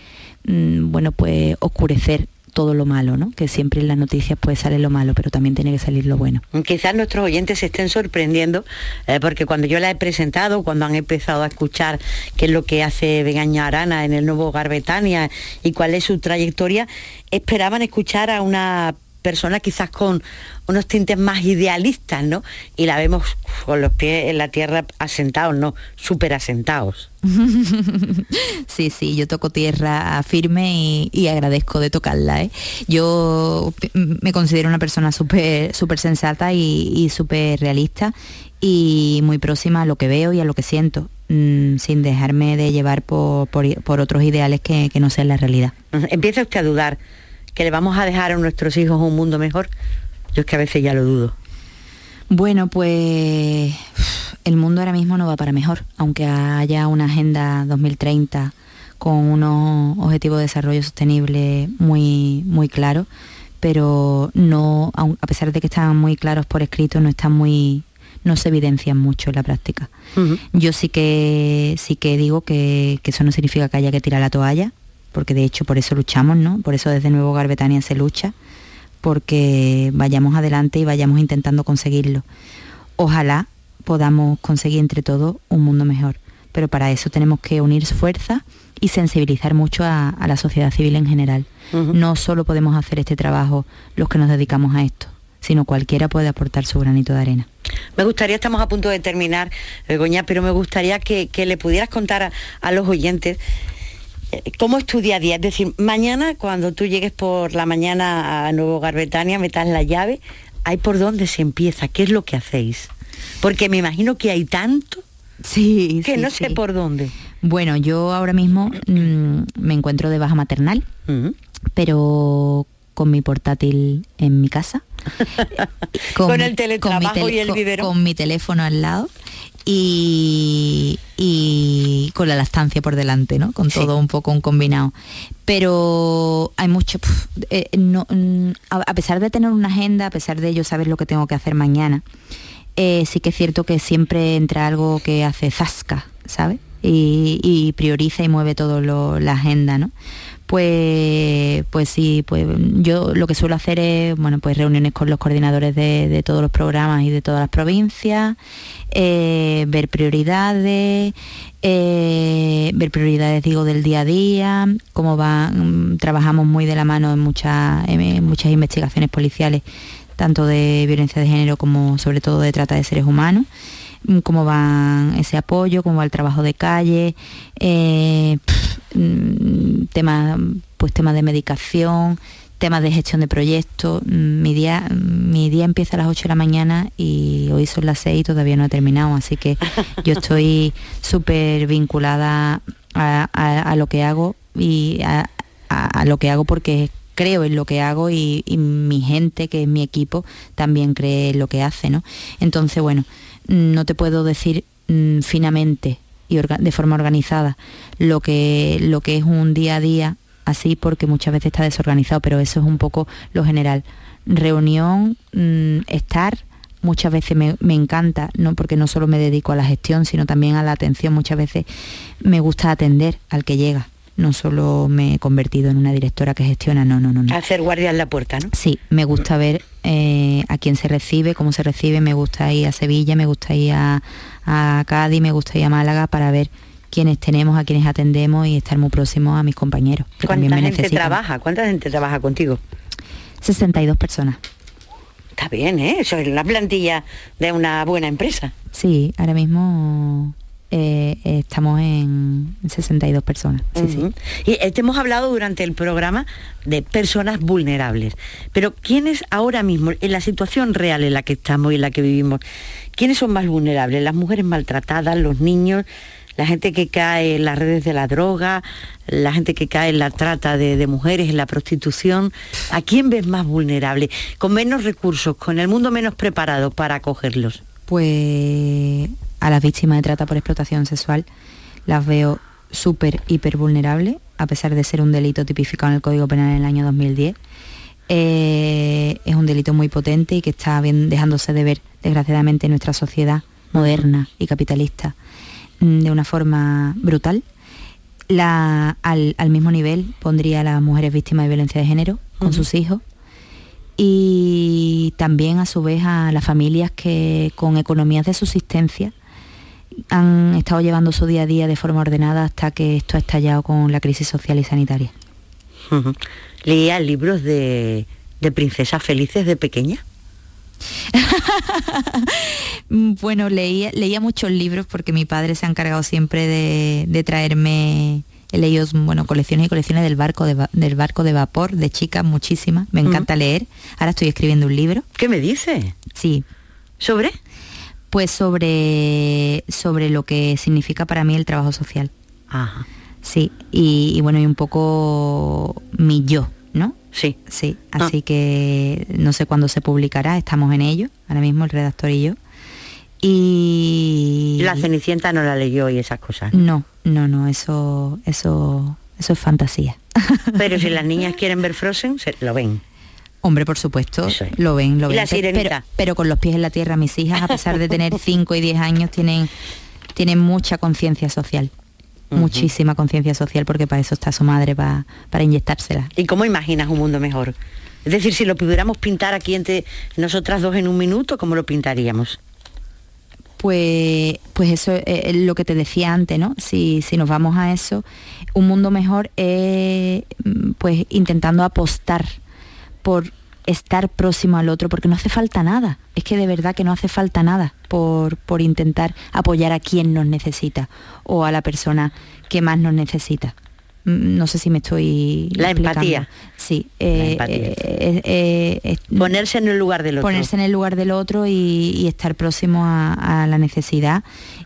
mm, bueno, pues oscurecer todo lo malo, ¿no? Que siempre en las noticias puede salir lo malo, pero también tiene que salir lo bueno. Quizás nuestros oyentes se estén sorprendiendo, eh, porque cuando yo la he presentado, cuando han empezado a escuchar qué es lo que hace Begaña Arana en el nuevo Hogar Betania y cuál es su trayectoria, esperaban escuchar a una persona quizás con unos tintes más idealistas, ¿no? Y la vemos con los pies en la tierra asentados, ¿no? Súper asentados. Sí, sí, yo toco tierra firme y, agradezco de tocarla. ¿eh? Yo me considero una persona súper súper sensata y, súper realista y muy próxima a lo que veo y a lo que siento, mm, sin dejarme de llevar por, otros ideales que, que no sean la realidad. Empieza usted a dudar que le vamos a dejar a nuestros hijos un mundo mejor? Yo es que a veces ya lo dudo. Bueno, pues el mundo ahora mismo no va para mejor, aunque haya una agenda 2030 con unos objetivos de desarrollo sostenible muy, muy claros, pero no, a pesar de que están muy claros por escrito, no están muy, no se evidencian mucho en la práctica. Yo sí que sí que digo que, que, eso no significa que haya que tirar la toalla, porque de hecho por eso luchamos, ¿no? Por eso desde Nuevo Garbetania se lucha, porque vayamos adelante y vayamos intentando conseguirlo. Ojalá podamos conseguir entre todos un mundo mejor, pero para eso tenemos que unir fuerzas y sensibilizar mucho a, la sociedad civil en general. No solo podemos hacer este trabajo los que nos dedicamos a esto, sino cualquiera puede aportar su granito de arena. Me gustaría, estamos a punto de terminar, Begoña, pero me gustaría que, le pudieras contar a los oyentes ¿Cómo es tu día a día? Es decir, mañana cuando tú llegues por la mañana a Nuevo Garbetania, metas la llave, ¿hay por dónde se empieza? ¿Qué es lo que hacéis? Porque me imagino que hay tanto sí, que no sé por dónde. Bueno, yo ahora mismo mm, me encuentro de baja maternal, pero con mi portátil en mi casa. con, el teletrabajo y el vivero. Con, mi teléfono al lado. Y, con la lactancia por delante, ¿no? Con todo un poco un combinado. Pero hay mucho... Eh, mm, a pesar de tener una agenda, a pesar de yo saber lo que tengo que hacer mañana, eh, sí que es cierto que siempre entra algo que hace zasca, ¿sabes? Y, prioriza y mueve todo la agenda, ¿no? Pues, pues sí, pues yo lo que suelo hacer es, bueno, pues reuniones con los coordinadores de, todos los programas y de todas las provincias, eh, ver prioridades, eh, ver prioridades, digo, del día a día, cómo va, mm, trabajamos muy de la mano en muchas, investigaciones policiales tanto de violencia de género como sobre todo de trata de seres humanos cómo va ese apoyo, cómo va el trabajo de calle, eh, mm, temas, pues temas de medicación, temas de gestión de proyectos. Mm, mi día, mi día empieza a las 8 de la mañana y hoy son las 6 y todavía no he terminado, así que yo estoy súper vinculada a, lo que hago y a, a, lo que hago porque creo en lo que hago y, mi gente, que es mi equipo, también cree en lo que hace, ¿no? Entonces, bueno, no te puedo decir mm, finamente y de forma organizada lo que, lo que es un día a día así porque muchas veces está desorganizado, pero eso es un poco lo general. Reunión, mm, estar, muchas veces me, me, encanta, ¿no? porque no solo me dedico a la gestión, sino también a la atención, muchas veces me gusta atender al que llega no solo me he convertido en una directora que gestiona, no, no, no. Hacer guardia en la puerta, ¿no? Sí, me gusta ver eh, a quién se recibe, cómo se recibe, me gusta ir a Sevilla, me gusta ir a, Cádiz, me gusta ir a Málaga para ver quiénes tenemos, a quienes atendemos y estar muy próximos a mis compañeros. ¿Cuánta gente trabaja? ¿Cuánta gente trabaja contigo? 62 personas. Está bien, ¿eh? Eso es la plantilla de una buena empresa. Sí, ahora mismo eh, estamos en 62 personas. Y eh, te hemos hablado durante el programa de personas vulnerables, pero ¿quiénes ahora mismo, en la situación real en la que estamos y en la que vivimos, quiénes son más vulnerables? ¿Las mujeres maltratadas, los niños? la gente que cae en las redes de la droga, la gente que cae en la trata de, de, mujeres, en la prostitución. ¿A quién ves más vulnerable? Con menos recursos, con el mundo menos preparado para acogerlos. Pues a las víctimas de trata por explotación sexual las veo súper, hiper vulnerables, a pesar de ser un delito tipificado en el Código Penal en el año 2010. Eh, es un delito muy potente y que está bien dejándose de ver, desgraciadamente, en nuestra sociedad moderna y capitalista mm, de una forma brutal. al, mismo nivel pondría a las mujeres víctimas de violencia de género con sus hijos y también a su vez a las familias que con economías de subsistencia han estado llevando su día a día de forma ordenada hasta que esto ha estallado con la crisis social y sanitaria. ¿Leía libros de, princesas felices de pequeña? bueno, leía, leía muchos libros porque mi padre se ha encargado siempre de, traerme, he leído bueno, colecciones y colecciones del barco de, del barco de vapor, de chicas, muchísimas. Me encanta leer. Ahora estoy escribiendo un libro. ¿Qué me dice? Sí. ¿Sobre? Pues sobre, sobre lo que significa para mí el trabajo social. Ajá. Sí, y, bueno, y un poco mi yo, ¿no? Sí. Sí, ah. así que no sé cuándo se publicará, estamos en ello, ahora mismo el redactor y yo. Y... La Cenicienta no la leyó y esas cosas. No, no, no, eso, eso, eso es fantasía. Pero si las niñas quieren ver Frozen, se, lo ven. Hombre, por supuesto, lo ven, lo ven. Pero, con los pies en la tierra, mis hijas, a pesar de tener 5 y 10 años, tienen, tienen mucha conciencia social. Muchísima conciencia social, porque para eso está su madre, para, para inyectársela. ¿Y cómo imaginas un mundo mejor? Es decir, si lo pudiéramos pintar aquí entre nosotras dos en un minuto, ¿cómo lo pintaríamos? Pues, pues eso es lo que te decía antes, ¿no? Si, si nos vamos a eso, un mundo mejor es pues intentando apostar por estar próximo al otro, porque no hace falta nada. Es que de verdad que no hace falta nada por, por intentar apoyar a quien nos necesita o a la persona que más nos necesita. Mm, no sé si me estoy... La empatía. Sí. Eh, eh, eh, ponerse en el lugar del otro. Ponerse en el lugar del otro y, estar próximo a, la necesidad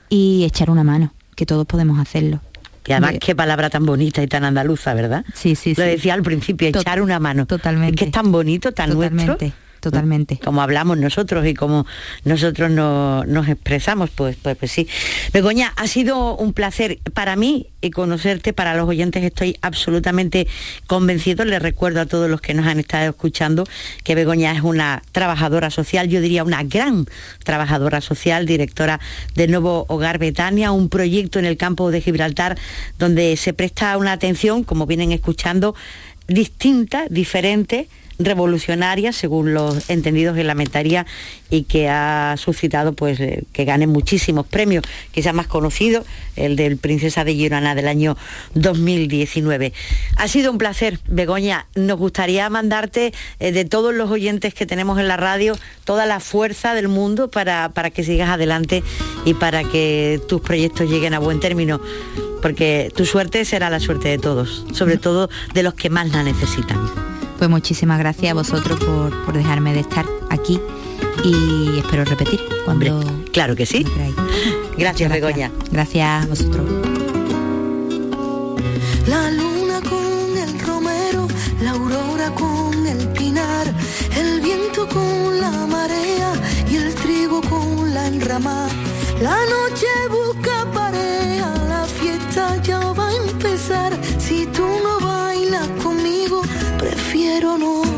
y echar una mano, que todos podemos hacerlo. Y además, qué palabra tan bonita y tan andaluza, ¿verdad? Sí, sí, Lo decía al principio, echar una mano. Totalmente. Es que es tan bonito, tan totalmente, nuestro. Totalmente. Como hablamos nosotros y como nosotros nos expresamos, pues, pues, pues sí. Begoña, ha sido un placer para mí conocerte, para los oyentes estoy absolutamente convencido. Les recuerdo a todos los que nos han estado escuchando que Begoña es una trabajadora social, yo diría una gran trabajadora social, directora del nuevo Hogar Betania, un proyecto en el campo de Gibraltar donde se presta una atención, como vienen escuchando, distinta, diferente revolucionaria según los entendidos en la metaría y que ha suscitado pues eh, que gane muchísimos premios, quizá más conocido, el del Princesa de Girona del año 2019. Ha sido un placer, Begoña. Nos gustaría mandarte eh, de todos los oyentes que tenemos en la radio toda la fuerza del mundo para, para que sigas adelante y para que tus proyectos lleguen a buen término porque tu suerte será la suerte de todos, sobre todo de los que más la necesitan. Pues muchísimas gracias a vosotros por, por dejarme de estar aquí y espero repetir cuando... Hombre, claro que sí. Gracias, gracias, Begoña. Gracias a vosotros. La luna con el romero, la aurora con el pinar, el viento con la marea y el trigo con la enramada. La noche busca pareja, la fiesta ya va a empezar. Si tú no bailas conmigo, pero no